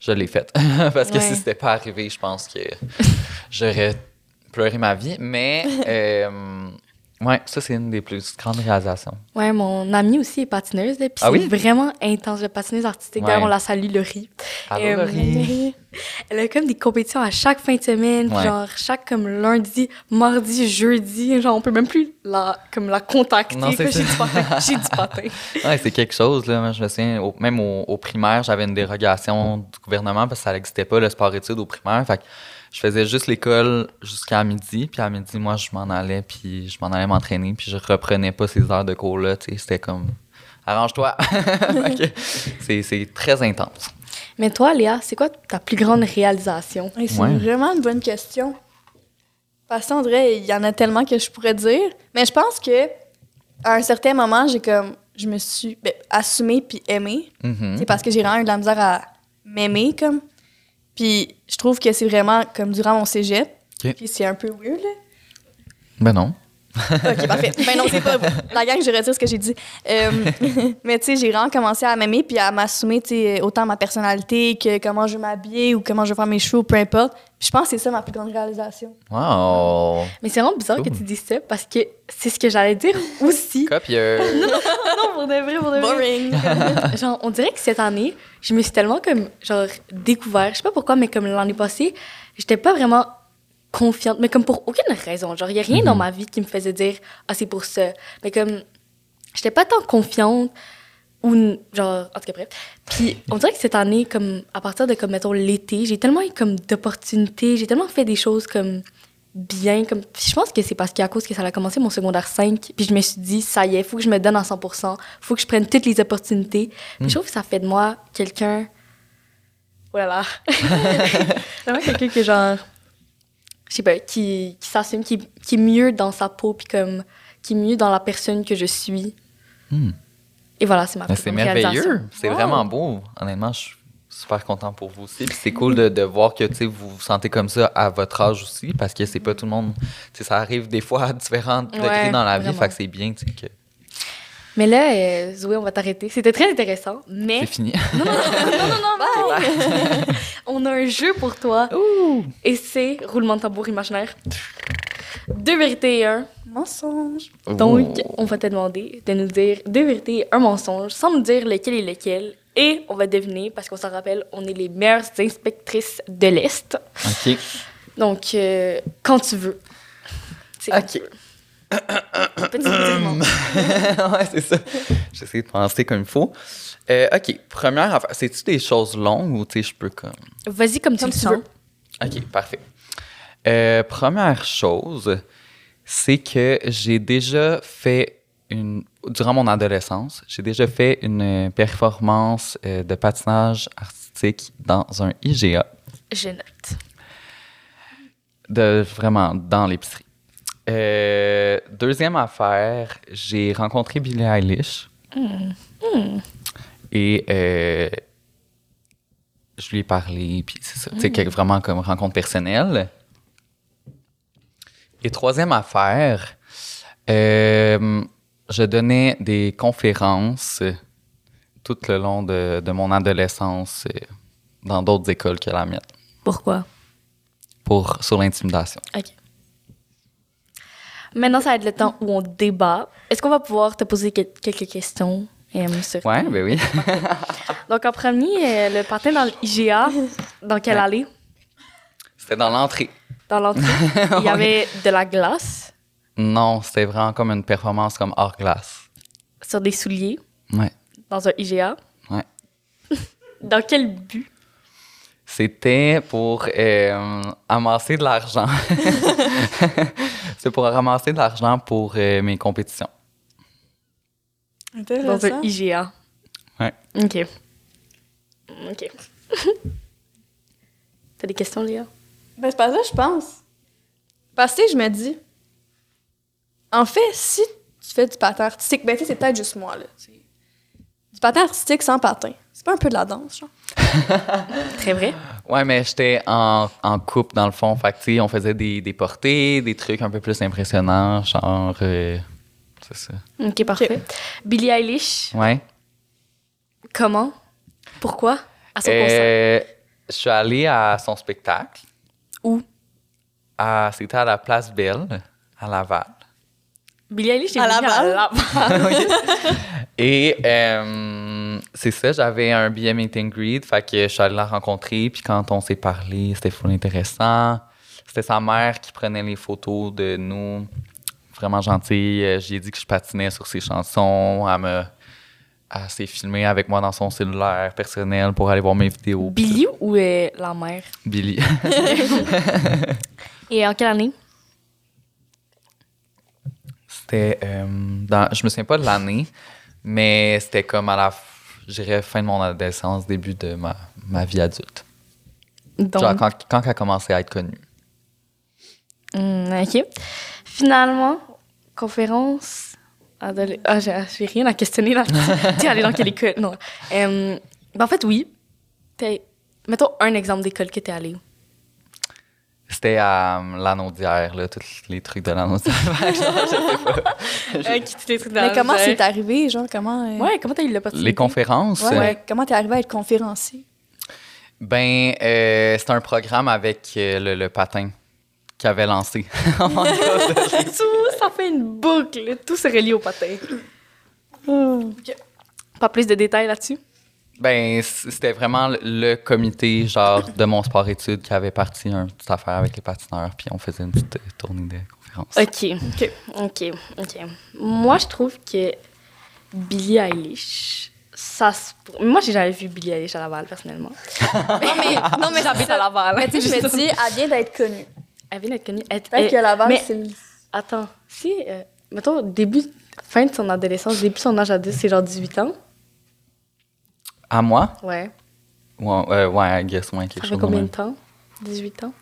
je l'ai fait. [laughs] Parce que Ouais. si c'était pas arrivé, je pense que j'aurais pleuré ma vie. Mais, [laughs] euh, ouais, ça, c'est une des plus grandes réalisations. Ouais, mon amie aussi est patineuse, puis Ah oui? c'est vraiment intense, la patineuse artistique. D'ailleurs, on la salue, Laurie. Allô, Euh, Laurie? [laughs] Elle a comme des compétitions à chaque fin de semaine, Ouais. genre chaque comme lundi, mardi, jeudi, genre on peut même plus la, comme la contacter. J'ai du patin. J'ai du [laughs] patin. Ouais, c'est quelque chose. Là. Je me souviens, au- même au, au primaire, j'avais une dérogation du gouvernement parce que ça n'existait pas, le sport-études au primaire. Fait que je faisais juste l'école jusqu'à midi. Puis à midi, moi, je m'en allais, puis je m'en allais m'entraîner. Puis je reprenais pas ces heures de cours-là. tu sais, C'était comme, arrange-toi. [laughs] C'est c'est très intense. Mais toi, Léa, c'est quoi ta plus grande réalisation? Hey, c'est Ouais. vraiment une bonne question. Parce qu'on dirait, il y en a tellement que je pourrais dire. Mais je pense que à un certain moment, j'ai comme, je me suis ben, assumée puis aimée. Mhm. C'est parce que j'ai vraiment eu de la misère à m'aimer, comme. Puis je trouve que c'est vraiment comme durant mon cégep. Ok. Puis c'est un peu weird, là. Ben non. OK, parfait. [laughs] Ben non, c'est pas la gang, je retire ce que j'ai dit. Euh, [laughs] mais tu sais, j'ai vraiment commencé à m'aimer puis à m'assumer, tu sais, autant ma personnalité que comment je veux m'habiller ou comment je veux faire mes cheveux, peu importe. Je pense que c'est ça ma plus grande réalisation. Wow. Mais c'est vraiment bizarre que tu dises ça parce que c'est ce que j'allais dire [laughs] aussi. Copieux. non, pour de vrai, pour de vrai. Boring. genre, on dirait que cette année, je me suis tellement comme, genre, découvert. Je sais pas pourquoi, mais comme l'année passée, j'étais pas vraiment confiante, mais comme pour aucune raison. Genre, il y a rien dans ma vie qui me faisait dire, ah, c'est pour ça. Mais comme, j'étais pas tant confiante Ou, genre, en tout cas, bref. Puis, on dirait que cette année, comme, à partir de, comme, mettons, l'été, j'ai tellement eu, comme, d'opportunités, j'ai tellement fait des choses, comme, bien, comme, puis je pense que c'est parce qu'à cause que ça a commencé mon secondaire 5, puis je me suis dit, ça y est, faut que je me donne à 100%, faut que je prenne toutes les opportunités. Puis je trouve que ça fait de moi quelqu'un... Oh là là! [laughs] Vraiment quelqu'un que, genre, je sais pas, qui, qui s'assume, qui, qui est mieux dans sa peau, puis comme, qui est mieux dans la personne que je suis. Hmm. Et voilà, c'est ma Ben, c'est merveilleux. C'est Wow. vraiment beau. Honnêtement, je suis super content pour vous aussi. C'est cool de, de voir que vous vous sentez comme ça à votre âge aussi, parce que c'est pas tout le monde. Ça arrive des fois [laughs] à différents degrés Ouais, dans la vie. vraiment. Fait que c'est bien que Mais là, euh, Zoé, on va t'arrêter. C'était très intéressant, mais c'est fini. [laughs] non, non, non, non, bye. [laughs] on a un jeu pour toi. Et c'est roulement de tambour imaginaire. Deux vérités et un. Mensonge. Donc, Ouh. on va te demander de nous dire deux vérités et un mensonge sans me dire lequel est lequel. Et on va deviner, parce qu'on s'en rappelle, on est les meilleures inspectrices de l'Est. OK. Donc, euh, quand tu veux. Ok. Tu. Petit mouvement. ouais, c'est ça. J'essaie de penser comme il faut. Euh, OK. Première affaire. C'est-tu des choses longues ou tu sais, je peux comme. Vas-y comme tu Comme le tu sens. veux. OK, parfait. Euh, première chose, c'est que j'ai déjà fait une. Durant mon adolescence, j'ai déjà fait une performance euh, de patinage artistique dans un IGA, Je note. de, vraiment dans l'épicerie. Euh, deuxième affaire, j'ai rencontré Billie Eilish. Et euh, je lui ai parlé, puis c'est ça, tu sais, vraiment comme rencontre personnelle. Et troisième affaire, euh, je donnais des conférences tout le long de, de mon adolescence euh, dans d'autres écoles que la mienne Pourquoi? pour, sur l'intimidation. OK. Maintenant, ça va être le temps où on débat. Est-ce qu'on va pouvoir te poser que- quelques questions euh, Ouais, ben oui. [laughs] Donc, en premier, euh, le patin dans l'IGA, dans quelle Ouais. allée? C'était dans l'entrée. Dans l'entrée. [laughs] Il y avait de la glace? Non, c'était vraiment comme une performance comme hors glace. sur des souliers? Ouais. dans un IGA. Ouais. [laughs] Dans quel but? C'était pour euh, amasser de l'argent. C'est pour ramasser de l'argent pour euh, mes compétitions. Dans Intéressant. un IGA. Ouais. OK. OK. [laughs] T'as des questions, Léa? Ben, c'est pas ça, je pense. Parce que je me dis, en fait, si tu fais du patin artistique, ben, tu sais, c'est peut-être juste moi, là. tu sais. Du patin artistique sans patin. C'est pas un peu de la danse, genre? [laughs] Très vrai. Ouais, mais j'étais en, en couple dans le fond. Fait que, tu sais, on faisait des, des portées, des trucs un peu plus impressionnants, genre. euh, c'est ça. OK, parfait. Billie Eilish, Ouais. comment? Pourquoi? À son concert. Euh, je suis allé à son spectacle. Où? À- C'était à la Place Belle, à Laval. Billie Eilish est À Laval? à Laval? [laughs] Et euh, c'est ça, j'avais un billet meet and greet, fait que je suis allé la rencontrer, puis quand on s'est parlé, c'était full intéressant. C'était sa mère qui prenait les photos de nous, vraiment gentille. J'ai dit que je patinais sur ses chansons, elle me... Elle s'est filmée avec moi dans son cellulaire personnel pour aller voir mes vidéos. Billie ou euh, la mère? Billy. [laughs] Et en quelle année? C'était euh, dans, je me souviens pas de l'année, mais c'était comme à la, dirais fin de mon adolescence, début de ma, ma vie adulte. Donc, Genre quand, quand elle a commencé à être connue. Hmm, OK. Finalement, conférence... adole- Ah, j'ai j'ai rien à questionner là. [laughs] tu es allé dans quelle école? Non. Ben, en fait, oui. Mettons un exemple d'école que t'es allé. C'était à euh, l'anaudière, là, tous les trucs de l'anaudière. [laughs] [laughs] Mais comment c'est arrivé, genre, comment... euh, Ouais, comment t'as eu l'opportunité? les conférences, Ouais, ouais, comment t'es arrivé à être conférencier? ben, euh, c'était un programme avec euh, le, le patin qu'il avait lancé. [laughs] Oh tout, ça fait une boucle. Tout se relie au patin. Ok. Pas plus de détails là-dessus? Ben, c'était vraiment le, comité, genre, de mon sport-études qui avait parti une petite affaire avec les patineurs, puis on faisait une petite euh, tournée de conférences. OK. OK. OK. OK. Moi, je trouve que Billie Eilish, Ça se... Moi, j'ai jamais vu Billie Eilish à Laval, personnellement. [laughs] Non, mais, non, mais J'habite à Laval. Mais tu sais, je me dis, elle vient d'être connue. Elle vient d'être connue. Elle- Peut-être que Laval, c'est Attends, si, euh, mettons, début, fin de son adolescence, début de son âge adulte, c'est genre 18 ans. À moi? Ouais. Ouais, euh, ouais, I guess, ouais, quelque Ça chose fait de combien même. de temps? 18 ans?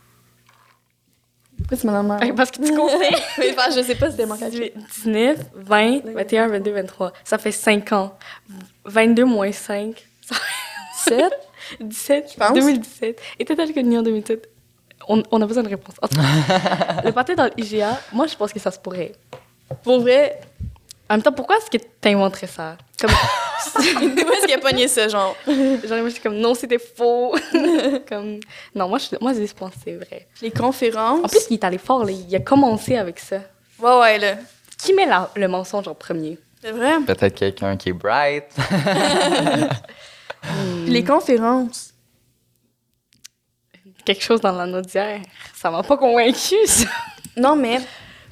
Pourquoi tu m'en as Parce que tu comptais. Mais enfin, je sais pas si c'était mon calcul. 19, 20, 21, 22, 23. Ça fait 5 ans. 22 moins 5. Ça 7? 17, Je pense. 2017. Était-elle connue en 2017? On, on a besoin de réponse. En tout cas, [laughs] le pâté dans l'IGA, moi, je pense que ça se pourrait. Pour vrai, En même temps, pourquoi est-ce que tu inventerais ça? Comme, [laughs] d'où est-ce qu'il a pogné ça, genre? genre, moi, je suis comme, non, c'était faux. [laughs] comme, non, moi, je, moi, je pense que c'est vrai. Les conférences. En plus, il est allé fort, là. il a commencé avec ça. ouais, ouais, là. Qui met la- le mensonge en premier? C'est vrai. Peut-être quelqu'un qui est bright. Puis [laughs] les conférences. Quelque chose dans la naudière. Ça m'a pas convaincu, ça. Non, mais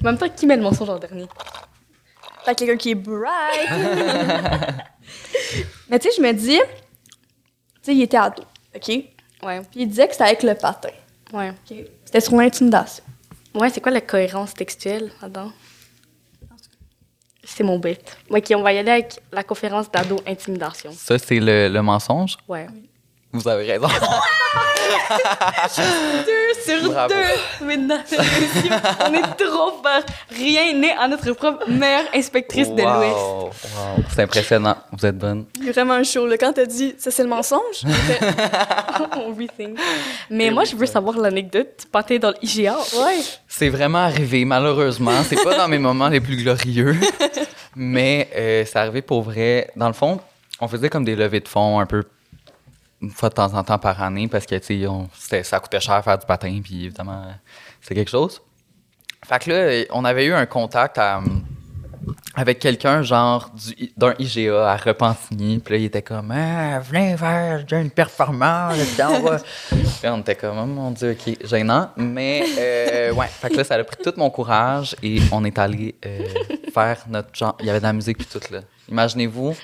En même temps, qui met le mensonge en dernier? Quelqu'un qui est bright. [laughs] mais tu sais, je me dis, tu sais, il était ado, OK? Puis Ouais, il disait que c'était avec le patin. ouais. OK? C'était sur l'intimidation. Ouais, c'est quoi la cohérence textuelle là-dedans? C'est mon bête. Ok, on va y aller avec la conférence d'ado intimidation. Ça, c'est le, le mensonge? Ouais. Vous avez raison. [laughs] Deux sur Bravo. deux, et messieurs. On est trop fort. Rien n'est à notre propre meilleure inspectrice de l'Ouest. Wow, wow. C'est impressionnant. Vous êtes bonne. Vraiment show, là. Quand t'as dit, ça, c'est le mensonge, [laughs] fait, On rethink. Mais moi, je veux savoir l'anecdote du pâté dans l'IGA. ouais. C'est vraiment arrivé, malheureusement. C'est pas dans mes moments les plus glorieux, [laughs] mais euh, c'est arrivé pour vrai. Dans le fond, on faisait comme des levées de fonds un peu une fois de temps en temps par année parce que, tu ça coûtait cher faire du patin, puis évidemment, c'est quelque chose. Fait que là, on avait eu un contact à, avec quelqu'un, genre, du- d'un IGA à Repentigny. Puis là, il était comme, ah, venez faire une performance. on va. [laughs] Puis on était comme, oh mon Dieu, OK, gênant. Mais, euh, ouais, fait que là, ça a pris tout mon courage et on est allé euh, faire notre genre. Il y avait de la musique puis tout, là. Imaginez-vous,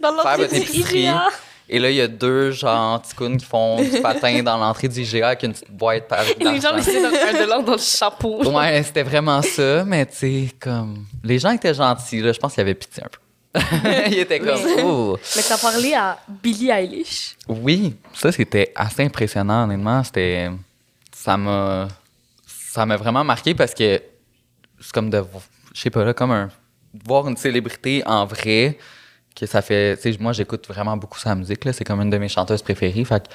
Dans faire votre épicerie. IGA. Et là, il y a deux, genre, ticounes qui font du patin dans l'entrée du IGA avec une petite boîte avec de Et les gens l'argent. laissaient leur un dollar dans le chapeau. Ouais, c'était vraiment ça, mais tu sais, comme. Les gens étaient gentils, là. Je pense qu'il y avait pitié un peu. [laughs] Ils étaient comme. Oui. Oh. Mais t'as parlé à Billie Eilish? Oui, ça, c'était assez impressionnant, honnêtement. C'était. Ça m'a. Ça m'a vraiment marqué parce que c'est comme de. Je sais pas, là, comme un. Voir une célébrité en vrai, que ça fait. Tu sais, moi, j'écoute vraiment beaucoup sa musique, là. C'est comme une de mes chanteuses préférées. Fait que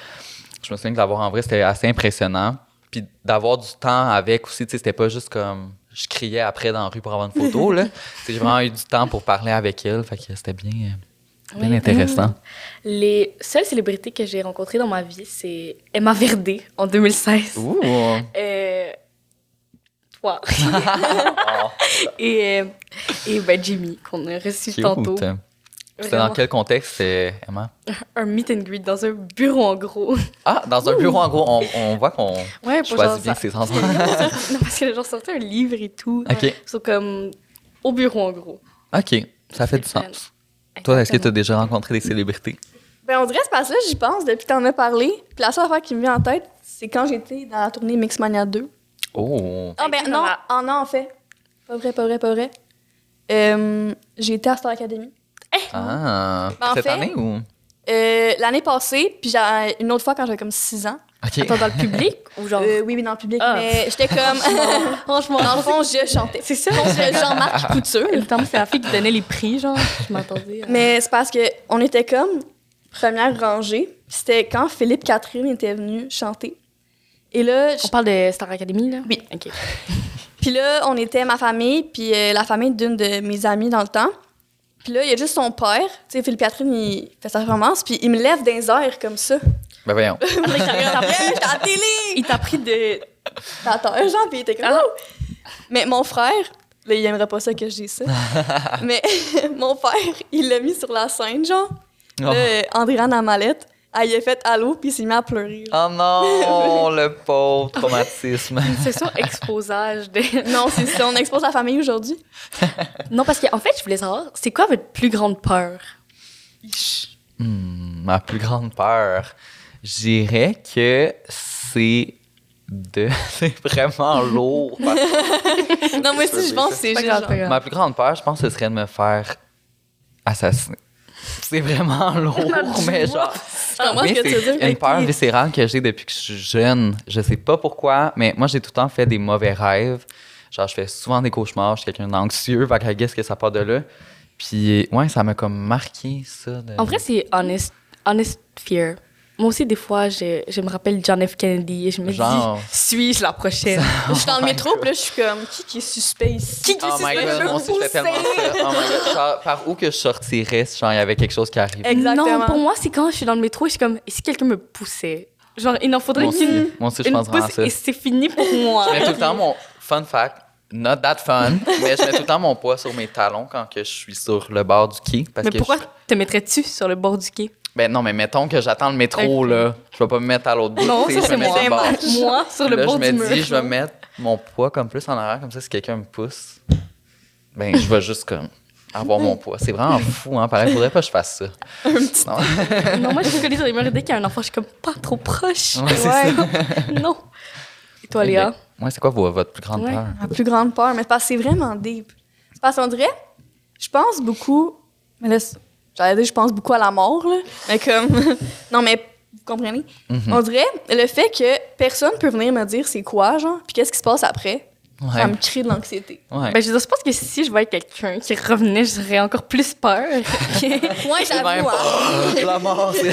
je me souviens que l'avoir en vrai, c'était assez impressionnant. Puis d'avoir du temps avec aussi, tu sais, c'était pas juste comme. Je criais après dans la rue pour avoir une photo, là. [laughs] J'ai vraiment eu du temps pour parler avec elle. Fait que c'était bien. euh, Bien Oui. intéressant. [laughs] Les seules célébrités que j'ai rencontrées dans ma vie, c'est Emma Verdé en 2016. Ouh! Euh, toi. [laughs] et, euh, et ben, Jimmy, qu'on a reçu Cute. tantôt. C'était dans quel contexte, Emma? [laughs] Un meet and greet dans un bureau en gros. Ah, dans un bureau, en gros, on, on voit qu'on Ouais, choisit bien genre, ses endroits. [laughs] non, parce que les gens sortaient un livre et tout. OK. Ils sont comme au bureau en gros. OK, ça fait du sens. Toi, est-ce que tu as déjà rencontré des célébrités? Ben, on dirait, c'est parce que là, j'y pense depuis que t'en as parlé. Puis la seule affaire qui me vient en tête, c'est quand j'étais dans la tournée Mixmania 2. Oh! Ah, ben non, ah, non, en fait. Pas vrai, pas vrai, pas vrai. Euh, j'ai été à Star Academy. Ah! Ben, en Cette fait- année ou? Euh, L'année passée, puis j'ai- une autre fois quand j'avais comme 6 ans. OK. Attends, dans le public ou genre? Euh, oui, oui, dans le public, Ah. mais j'étais comme. [laughs] Franchement, dans le fond, je chantais. C'est ça? Je Jean-Marc Couture. Notamment, c'est la fille qui donnait les prix, genre. Je m'attendais. à- Mais c'est parce que on était comme première rangée. puis C'était quand Philippe Catherine était venu chanter. Et là, On parle de Star Academy, là? Oui. OK. Puis là, on était ma famille, puis euh, la famille d'une de mes amies dans le temps. Puis là, il y a juste son père. Tu sais, Philippe Catherine, il fait sa performance, puis il me lève dans les airs comme ça. Ben voyons. Il t'a- il t'a Yeah, pris- la il t'a pris de. Dans terre, genre, puis il était comme... Ah. Ouh! Mais mon frère, là, il aimerait pas ça que je dise ça. [laughs] mais [laughs] mon père, il l'a mis sur la scène, genre. Oh, Là, euh, Andréane à mallette, elle, il a fait allô, puis il s'est mis à pleurer. Oh non, [laughs] le pauvre traumatisme. C'est ça, exposage de. [laughs] Non, c'est ça, on expose la famille aujourd'hui. Non, parce qu'en fait, je voulais savoir, c'est quoi votre plus grande peur? Hmm, ma plus grande peur, je dirais que c'est de. [laughs] c'est vraiment lourd. parce que Non, moi aussi, je pense que c'est juste ma plus grande peur, je pense, ce serait de me faire assassiner. C'est vraiment [laughs] lourd, [laughs] mais genre. Veux c'est une peur viscérale que j'ai depuis que je suis jeune. Je sais pas pourquoi, mais moi, j'ai tout le temps fait des mauvais rêves. Genre, je fais souvent des cauchemars. Je suis quelqu'un d'anxieux. Fait que que ça part de là. Puis, ouais, ça m'a comme marqué, ça. de- En vrai, c'est honest, honest fear. Moi aussi, des fois, je, je me rappelle John F. Kennedy et je me Genre. dis, suis-je la prochaine? [laughs] Je suis dans le métro, puis là, je suis comme, qui qui est suspect ici? Qui Oh my god, moi aussi, je fais tellement ça. Oh my god. Genre, par où que je sortirais si genre, il y avait quelque chose qui arrivait? Exactement. Non, pour moi, c'est quand je suis dans le métro et je suis comme, et si quelqu'un me poussait? Genre, il en faudrait qu'une moi aussi je une pense à ça. et c'est fini pour moi. Je mets tout le temps mon fun fact, not that fun, mais je mets tout le temps mon poids sur mes talons quand que je suis sur le bord du quai. Parce Mais que pourquoi je- te mettrais-tu sur le bord du quai? Ben non, mais mettons que j'attends le métro, là. Je vais pas me mettre à l'autre bout. Non, ça, c'est moi. sur le bord. Moi, sur le là, bord je me dis, je vais mettre mon poids comme plus en arrière, comme ça, si quelqu'un me pousse, ben, je vais juste comme avoir mon poids. C'est vraiment fou, hein. Pareil, faudrait pas que je fasse ça. Non. Non, moi, je suis collée sur les murs dès qu'il y a un enfant, je suis comme pas trop proche. Ouais, [laughs] non. Et toi, Léa? Moi, c'est quoi vo- votre plus grande Ouais. peur? Ma plus grande peur, mais c'est parce que c'est vraiment deep. C'est parce qu'on dirait, je pense beaucoup, mais là, j'allais dire, je pense beaucoup à la mort, là, mais comme, [laughs] non, mais vous comprenez? Mhm. On dirait le fait que personne peut venir me dire c'est quoi, genre, puis qu'est-ce qui se passe après, ça me crée de l'anxiété. Ouais. Ben, je dire, je pense que si je voyais quelqu'un qui revenait, j'aurais encore plus peur. [laughs] Ouais, C'est j'avoue, hein. La mort, c'est.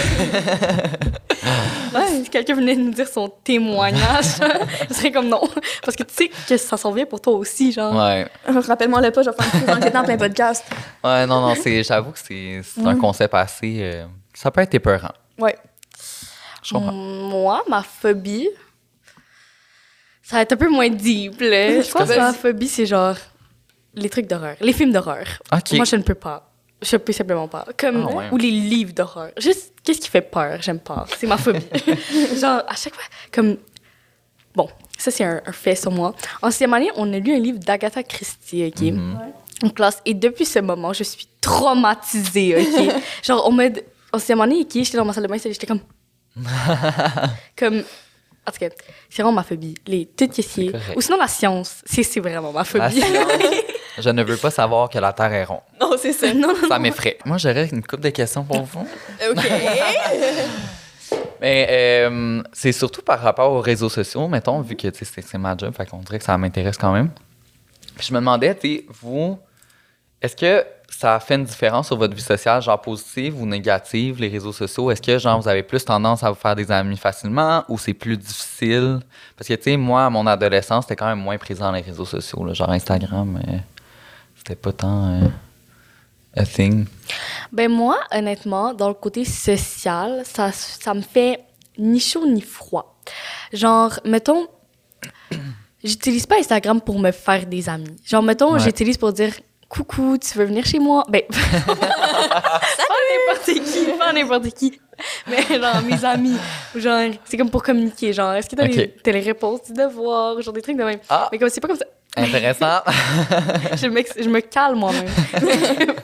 Ouais, si quelqu'un venait nous dire son témoignage, [laughs] je serais comme non. Parce que tu sais que ça s'en vient pour toi aussi, genre. Ouais. Rappelle-moi le pas, je vais faire une crise d'anxiété en plein podcast. Ouais, non, non, c'est, j'avoue que c'est, c'est un concept assez. euh, ça peut être épeurant. Ouais. Je comprends. Moi, ma phobie, ça va être un peu moins deep, là. Je pense que ma phobie, c'est genre les trucs d'horreur, les films d'horreur. Ok. Moi, je ne peux pas. Je peux simplement pas. Comme, ouais. ou les livres d'horreur. Juste, qu'est-ce qui fait peur? J'aime pas. C'est ma phobie. [laughs] genre, à chaque fois, comme. Bon, ça, c'est un, un fait sur moi. En sixième année, on a lu un livre d'Agatha Christie, OK? Mhm. En classe. Et depuis ce moment, je suis traumatisée, OK? [laughs] genre, on m'a. En sixième année, OK, j'étais dans ma salle de bain, j'étais comme. [laughs] comme. En tout cas, c'est vraiment ma phobie. Les est- correct. Ou sinon, la science. C'est c'est vraiment ma La phobie. science, [laughs] je ne veux pas savoir que la Terre est ronde. Non, c'est ça. non, non. Ça m'effraie. Moi, j'aurais une couple de questions pour vous. [laughs] OK. [laughs] Mais euh, c'est surtout par rapport aux réseaux sociaux, mettons, vu que c'est, c'est ma job, fait qu'on dirait que ça m'intéresse quand même. Puis je me demandais, tu sais, vous, est-ce que ça fait une différence sur votre vie sociale, genre positive ou négative, les réseaux sociaux? Est-ce que, genre, vous avez plus tendance à vous faire des amis facilement ou c'est plus difficile? Parce que, tu sais, moi, à mon adolescence, c'était quand même moins présent les réseaux sociaux, là, genre Instagram, euh, c'était pas tant euh, a thing. Ben moi, honnêtement, dans le côté social, ça, ça me fait ni chaud ni froid. Genre, mettons, j'utilise pas Instagram pour me faire des amis. Genre, mettons, Ouais. j'utilise pour dire coucou, tu veux venir chez moi? Ben, [laughs] pas n'importe qui, pas n'importe qui. Mais genre, mes amis. Ou Genre, c'est comme pour communiquer. Genre, est-ce que t'as Ok. les, les réponses du devoir? Genre, des trucs de même. Ah, Mais comme c'est pas comme ça. intéressant. [laughs] je, je me calme moi-même. [laughs]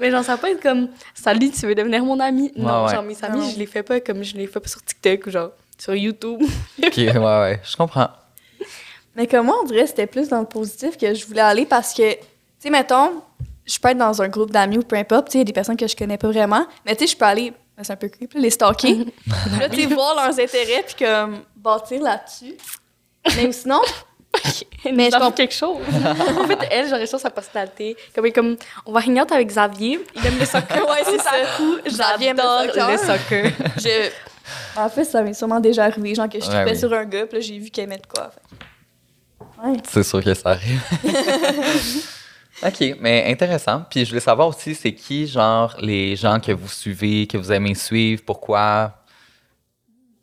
mais genre, ça peut être comme Salut, tu veux devenir mon ami? Non, Ouais, ouais. genre, mes amis, Non. je les fais pas comme je les fais pas sur TikTok ou genre sur YouTube. ok, ouais, ouais, je comprends. Mais comme moi, on dirait que c'était plus dans le positif que je voulais aller parce que, tu sais, mettons, je peux être dans un groupe d'amis ou peu importe, tu sais, il y a des personnes que je connais pas vraiment, mais tu sais, je peux aller, ben, c'est un peu creepy, les stalker, [laughs] là, tu sais, voir leurs intérêts puis comme bâtir là-dessus. Mais sinon, [laughs] mais je comprends comp- quelque chose. en fait, elle, j'aurais sur sa personnalité. Comme, comme on va hangout avec Xavier, il aime le soccer. Ouais, c'est ça. Xavier aime le J'adore soccer. le soccer. je. En fait, ça m'est sûrement déjà arrivé, genre que je Ouais, tripais oui. sur un gars, puis là, j'ai vu qu'il aimait de quoi. fait. Ouais. C'est sûr que ça arrive. [laughs] OK, mais intéressant. Puis je voulais savoir aussi, c'est qui, genre, les gens que vous suivez, que vous aimez suivre, pourquoi?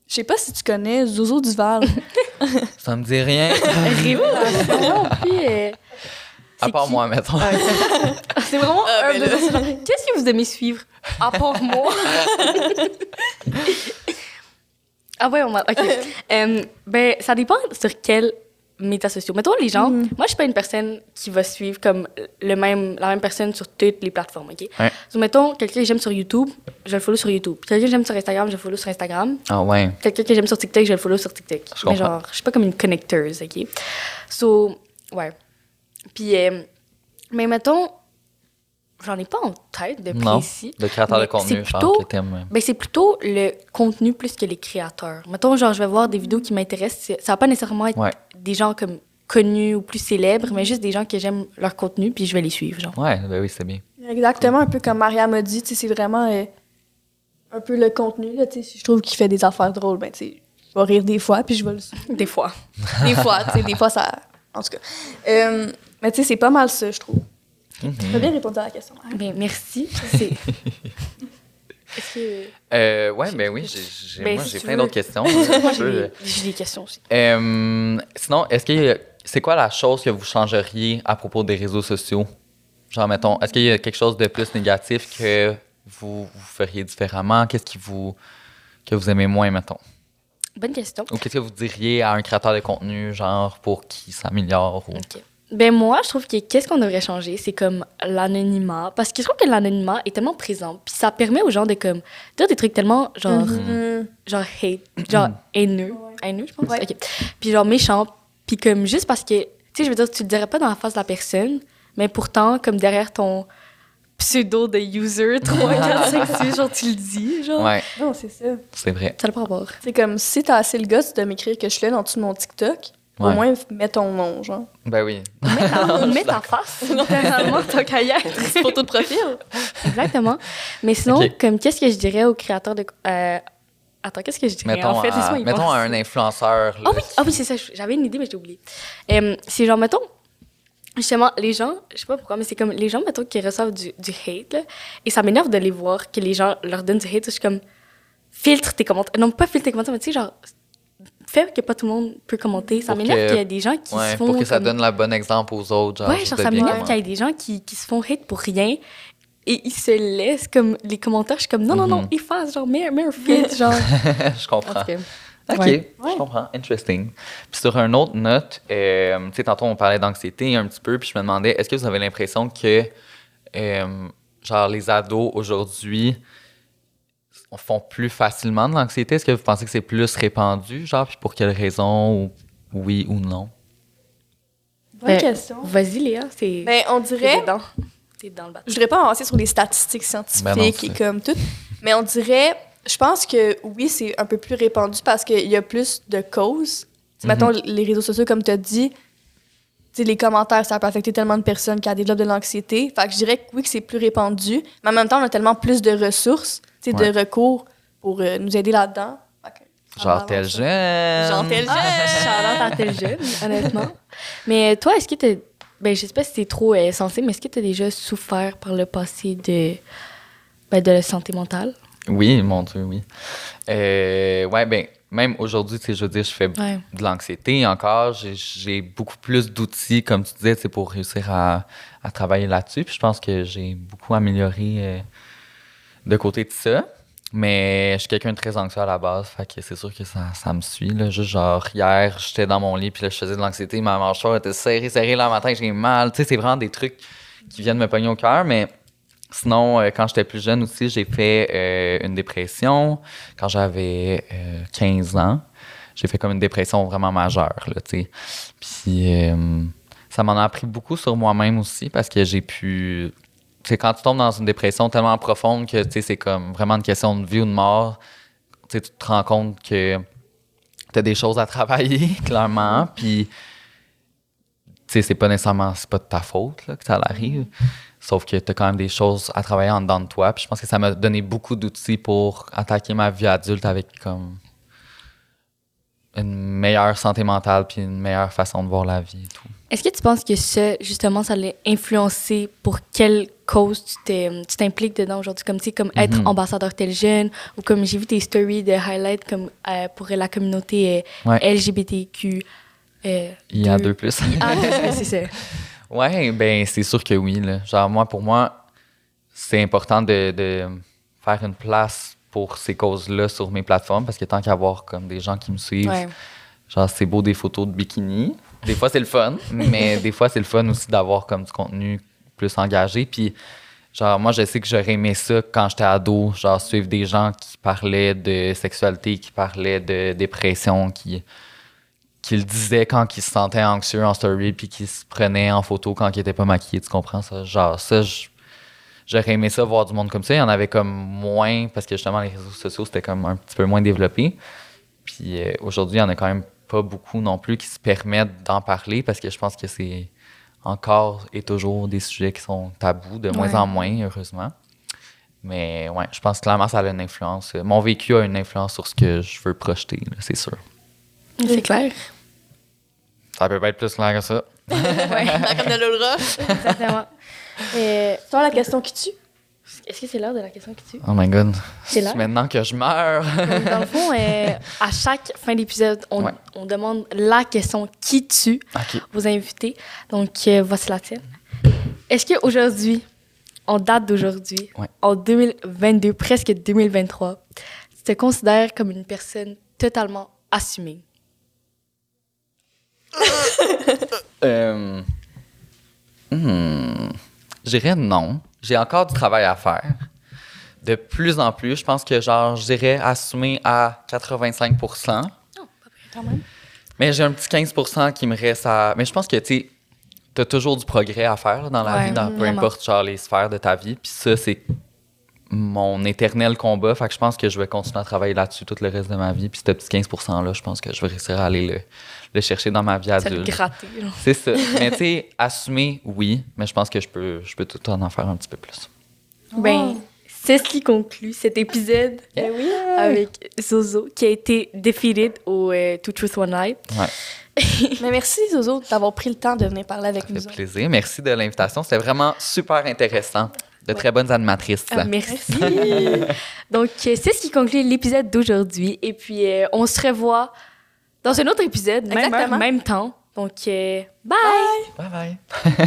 Je sais pas si tu connais Zozo Duval. [laughs] Ça me dit rien. Révélation. [laughs] Puis, euh, à part qui? moi, mettons. [laughs] C'est vraiment Ah, un ben ces gens. Qu'est-ce que vous aimez suivre? À part moi? ah ouais, on m'a. Ok. Euh, ben, ça dépend sur quelle médias sociaux. Mettons, les gens, Mhm. moi, je suis pas une personne qui va suivre comme le même, la même personne sur toutes les plateformes, OK? Ouais. Donc, mettons, quelqu'un que j'aime sur YouTube, je le follow sur YouTube. Quelqu'un que j'aime sur Instagram, je le follow sur Instagram. Ah ouais. Quelqu'un que j'aime sur TikTok, je le follow sur TikTok. Je Mais comprends. genre, je suis pas comme une connecteuse, OK? So, ouais. Puis, euh, mais mettons, j'en ai pas en tête de Non. précis. Le créateur de Mais contenu, c'est genre, plutôt- que t'aimes. Ben, c'est plutôt le contenu plus que les créateurs. Mettons, genre, je vais voir des vidéos qui m'intéressent. Ça va pas nécessairement être Ouais. des gens comme connus ou plus célèbres, mais juste des gens que j'aime leur contenu, puis je vais les suivre, genre. Ouais, ben oui, c'est bien. Exactement, un peu comme Maria m'a dit, tu sais, c'est vraiment euh, un peu le contenu. Là, tu sais, si je trouve qu'il fait des affaires drôles, ben, tu sais, je vais rire des fois, puis je vais le Des fois. Des fois, tu sais, des fois, ça. En tout cas. Euh, mais tu sais, c'est pas mal ça, je trouve. Mhm. Tu as bien répondu à la question. Ben, merci. C'est... [laughs] Est-ce que... Euh, ouais, ben oui, j'ai, j'ai- Ben, moi, si j'ai tu plein veux. d'autres questions. [laughs] Moi, peux- j'ai des, j'ai des questions aussi. Euh, sinon, est-ce que c'est quoi la chose que vous changeriez à propos des réseaux sociaux? Genre, mettons, est-ce qu'il y a quelque chose de plus négatif que vous, vous feriez différemment? Qu'est-ce qui vous, que vous aimez moins, mettons? Bonne question. Ou qu'est-ce que vous diriez à un créateur de contenu, genre, pour qu'il s'améliore? Ou... OK. Ben moi, je trouve que qu'est-ce qu'on devrait changer, c'est comme l'anonymat. Parce que je trouve que l'anonymat est tellement présent. Puis ça permet aux gens de comme dire des trucs tellement genre, Mhm. genre hate, genre haineux. Ouais. Haineux, je pense. Ouais. OK. Puis genre méchant. Puis comme juste parce que, tu sais, je veux dire, tu le dirais pas dans la face de la personne, mais pourtant, comme derrière ton pseudo de user 3, 4, 5, 6, genre tu le dis, genre. Ouais, Non, c'est ça. c'est vrai. Ça pas rapport. C'est comme si t'as assez le gosse de m'écrire que je en dessous de mon TikTok, Ouais. au moins mets ton nom, genre. Ben oui. Mets ta, [laughs] face, littéralement, ton cahier. [laughs] Photo de profil. Exactement. Mais sinon, comme qu'est-ce que je dirais aux créateurs de. euh, Attends, qu'est-ce que je dirais? Mettons, en fait? à, penser. un influenceur. Ah oui, ah oui c'est ça. J'avais une idée, mais j'ai oublié. Euh, c'est genre, mettons, justement, les gens, je sais pas pourquoi, mais c'est comme les gens, mettons, qui reçoivent du, du hate, là, et ça m'énerve de les voir, que les gens leur donnent du hate. Je suis comme, filtre tes commentaires. Non, pas filtre tes commentaires, mais tu sais, genre, fais que pas tout le monde peut commenter. Ça m'énerve qu'il y ait des gens qui Ouais, se font. pour que ça comme- donne le bon exemple aux autres. Genre, Ouais, genre, ça bien m'énerve qu'il y ait des gens qui, qui se font hate pour rien et ils se laissent comme les commentaires. Je suis comme, non, non, non, Mhm. efface, genre, mets, mets un filtre, genre. [laughs] je En comprends. OK, Ouais. je comprends. Interesting. Puis sur une autre note, euh, tu sais, tantôt, on parlait d'anxiété un petit peu, puis je me demandais, est-ce que vous avez l'impression que, euh, genre, les ados aujourd'hui font plus facilement de l'anxiété? Est-ce que vous pensez que c'est plus répandu, genre, puis pour quelle raison, ou oui ou non? Bonne Ben, question. Vas-y, Léa, c'est. Ben, on dirait. dedans. T'es dans le bateau. Je voudrais pas avancer sur les statistiques scientifiques Ben non, et comme tout, mais on dirait, je pense que oui, c'est un peu plus répandu parce qu'il y a plus de causes. Sais, Mettons, les réseaux sociaux, comme tu as dit, tu sais, les commentaires, ça peut affecter tellement de personnes qui développent de l'anxiété. Fait que je dirais que oui, que c'est plus répandu, mais en même temps, on a tellement plus de ressources, Ouais. de recours pour euh, nous aider là-dedans. Genre tel jeune. Genre tel jeune. [laughs] Ah, Charlotte à tel jeune, [laughs] honnêtement. Mais toi, est-ce que t'as. Ben, je sais pas si c'est trop euh, sensé, mais est-ce que t'as déjà souffert par le passé de. Ben, de la santé mentale? Oui, mon Dieu, oui. Euh, ouais, ben, même aujourd'hui, tu sais, je veux dire, je fais Ouais. de l'anxiété encore. J'ai- beaucoup plus d'outils, comme tu disais, c'est pour réussir à, à travailler là-dessus. Puis je pense que j'ai beaucoup amélioré euh, de côté de ça. Mais je suis quelqu'un de très anxieux à la base, fait que c'est sûr que ça, ça me suit. Là. Juste genre, hier, j'étais dans mon lit, puis là, je faisais de l'anxiété, ma mâchoire était serrée, serrée, là, matin, j'ai mal. Tu sais, c'est vraiment des trucs qui viennent me pogner au cœur, mais sinon, euh, quand j'étais plus jeune aussi, j'ai fait euh, une dépression quand j'avais euh, 15 ans. J'ai fait comme une dépression vraiment majeure, là, tu sais. Puis euh, ça m'en a appris beaucoup sur moi-même aussi parce que j'ai pu. Sais, quand tu tombes dans une dépression tellement profonde que, tu sais, c'est comme vraiment une question de vie ou de mort, tu sais, tu te rends compte que tu as des choses à travailler, [laughs] clairement. Puis, tu sais, c'est pas nécessairement, c'est pas de ta faute là, que ça arrive. Sauf que tu as quand même des choses à travailler en dedans de toi. Puis je pense que ça m'a donné beaucoup d'outils pour attaquer ma vie adulte avec comme une meilleure santé mentale puis une meilleure façon de voir la vie et tout. Est-ce que tu penses que ça, justement, ça l'a influencé pour quelle cause tu t'impliques dedans aujourd'hui? Comme, tu sais, comme être Mhm. ambassadeur tel jeune ou comme j'ai vu tes stories de highlight comme euh, pour la communauté euh, Ouais. LGBTQ. Euh, Il y a deux. plus. Ah, [laughs] c'est ça. Ouais, ben c'est sûr que oui. Là. Genre, moi, pour moi, c'est important de, de faire une place pour ces causes-là sur mes plateformes parce que tant qu'à avoir comme des gens qui me suivent, Ouais. genre, c'est beau des photos de bikini, Des fois, c'est le fun, [laughs] mais des fois, c'est le fun aussi d'avoir comme du contenu plus engagé. Puis, genre, moi, je sais que j'aurais aimé ça quand j'étais ado, genre, suivre des gens qui parlaient de sexualité, qui parlaient de dépression, qui, qui le disaient quand ils se sentaient anxieux en story, puis qui se prenaient en photo quand ils n'étaient pas maquillés, tu comprends ça? Genre, ça, je- j'aurais aimé ça, voir du monde comme ça. Il y en avait comme moins, parce que justement, les réseaux sociaux, c'était comme un petit peu moins développé. Puis euh, aujourd'hui, il y en a quand même pas beaucoup non plus qui se permettent d'en parler parce que je pense que c'est encore et toujours des sujets qui sont tabous, de moins Ouais. en moins, heureusement. Mais ouais, je pense clairement que ça a une influence. Mon vécu a une influence sur ce que je veux projeter, là, c'est sûr. C'est clair. Ça peut pas être plus clair que ça. [laughs] ouais, Comme de l'eau de roche. exactement. Et Toi, la question qui tue? est-ce que c'est l'heure de la question qui tue? Oh my god. C'est là. maintenant que je meurs. Donc, dans le fond, euh, [laughs] à chaque fin d'épisode, on, Ouais. on demande la question qui tue ok. aux invités. Donc, euh, voici la tienne. Est-ce qu'aujourd'hui, en date d'aujourd'hui, Ouais. en 2022, presque 2023, tu te considères comme une personne totalement assumée? Euh, hmm, je dirais non. J'ai encore du travail à faire. De plus en plus, je pense que genre, je dirais assumer à 85 Quand même. Mais j'ai un petit 15% qui me reste à. Mais je pense que, tu sais, t'as toujours du progrès à faire là, dans la Ouais, vie, dans peu importe genre, les sphères de ta vie. Puis ça, c'est mon éternel combat. Fait que je pense que je vais continuer à travailler là-dessus tout le reste de ma vie. Puis ce petit 15 %-là, je pense que je vais réussir à aller le, le chercher dans ma vie Ça te adulte. C'est ça. [laughs] mais tu sais, assumer, oui, mais je pense que je peux, je peux tout en faire un petit peu plus. Ben, c'est ce qui conclut cet épisode Ben oui. avec Zozo, qui a été defeated au euh, Two Truth One. Ouais, [laughs] Mais merci, Zozo, d'avoir pris le temps de venir parler avec ça nous. fait plaisir. Merci de l'invitation. C'était vraiment super intéressant. De très bonnes animatrices. Ah, merci. [laughs] Donc, euh, c'est ce qui conclut l'épisode d'aujourd'hui. Et puis, euh, on se revoit dans un autre épisode, même heure, Exactement. même temps. Donc, euh, bye! Bye bye. [laughs]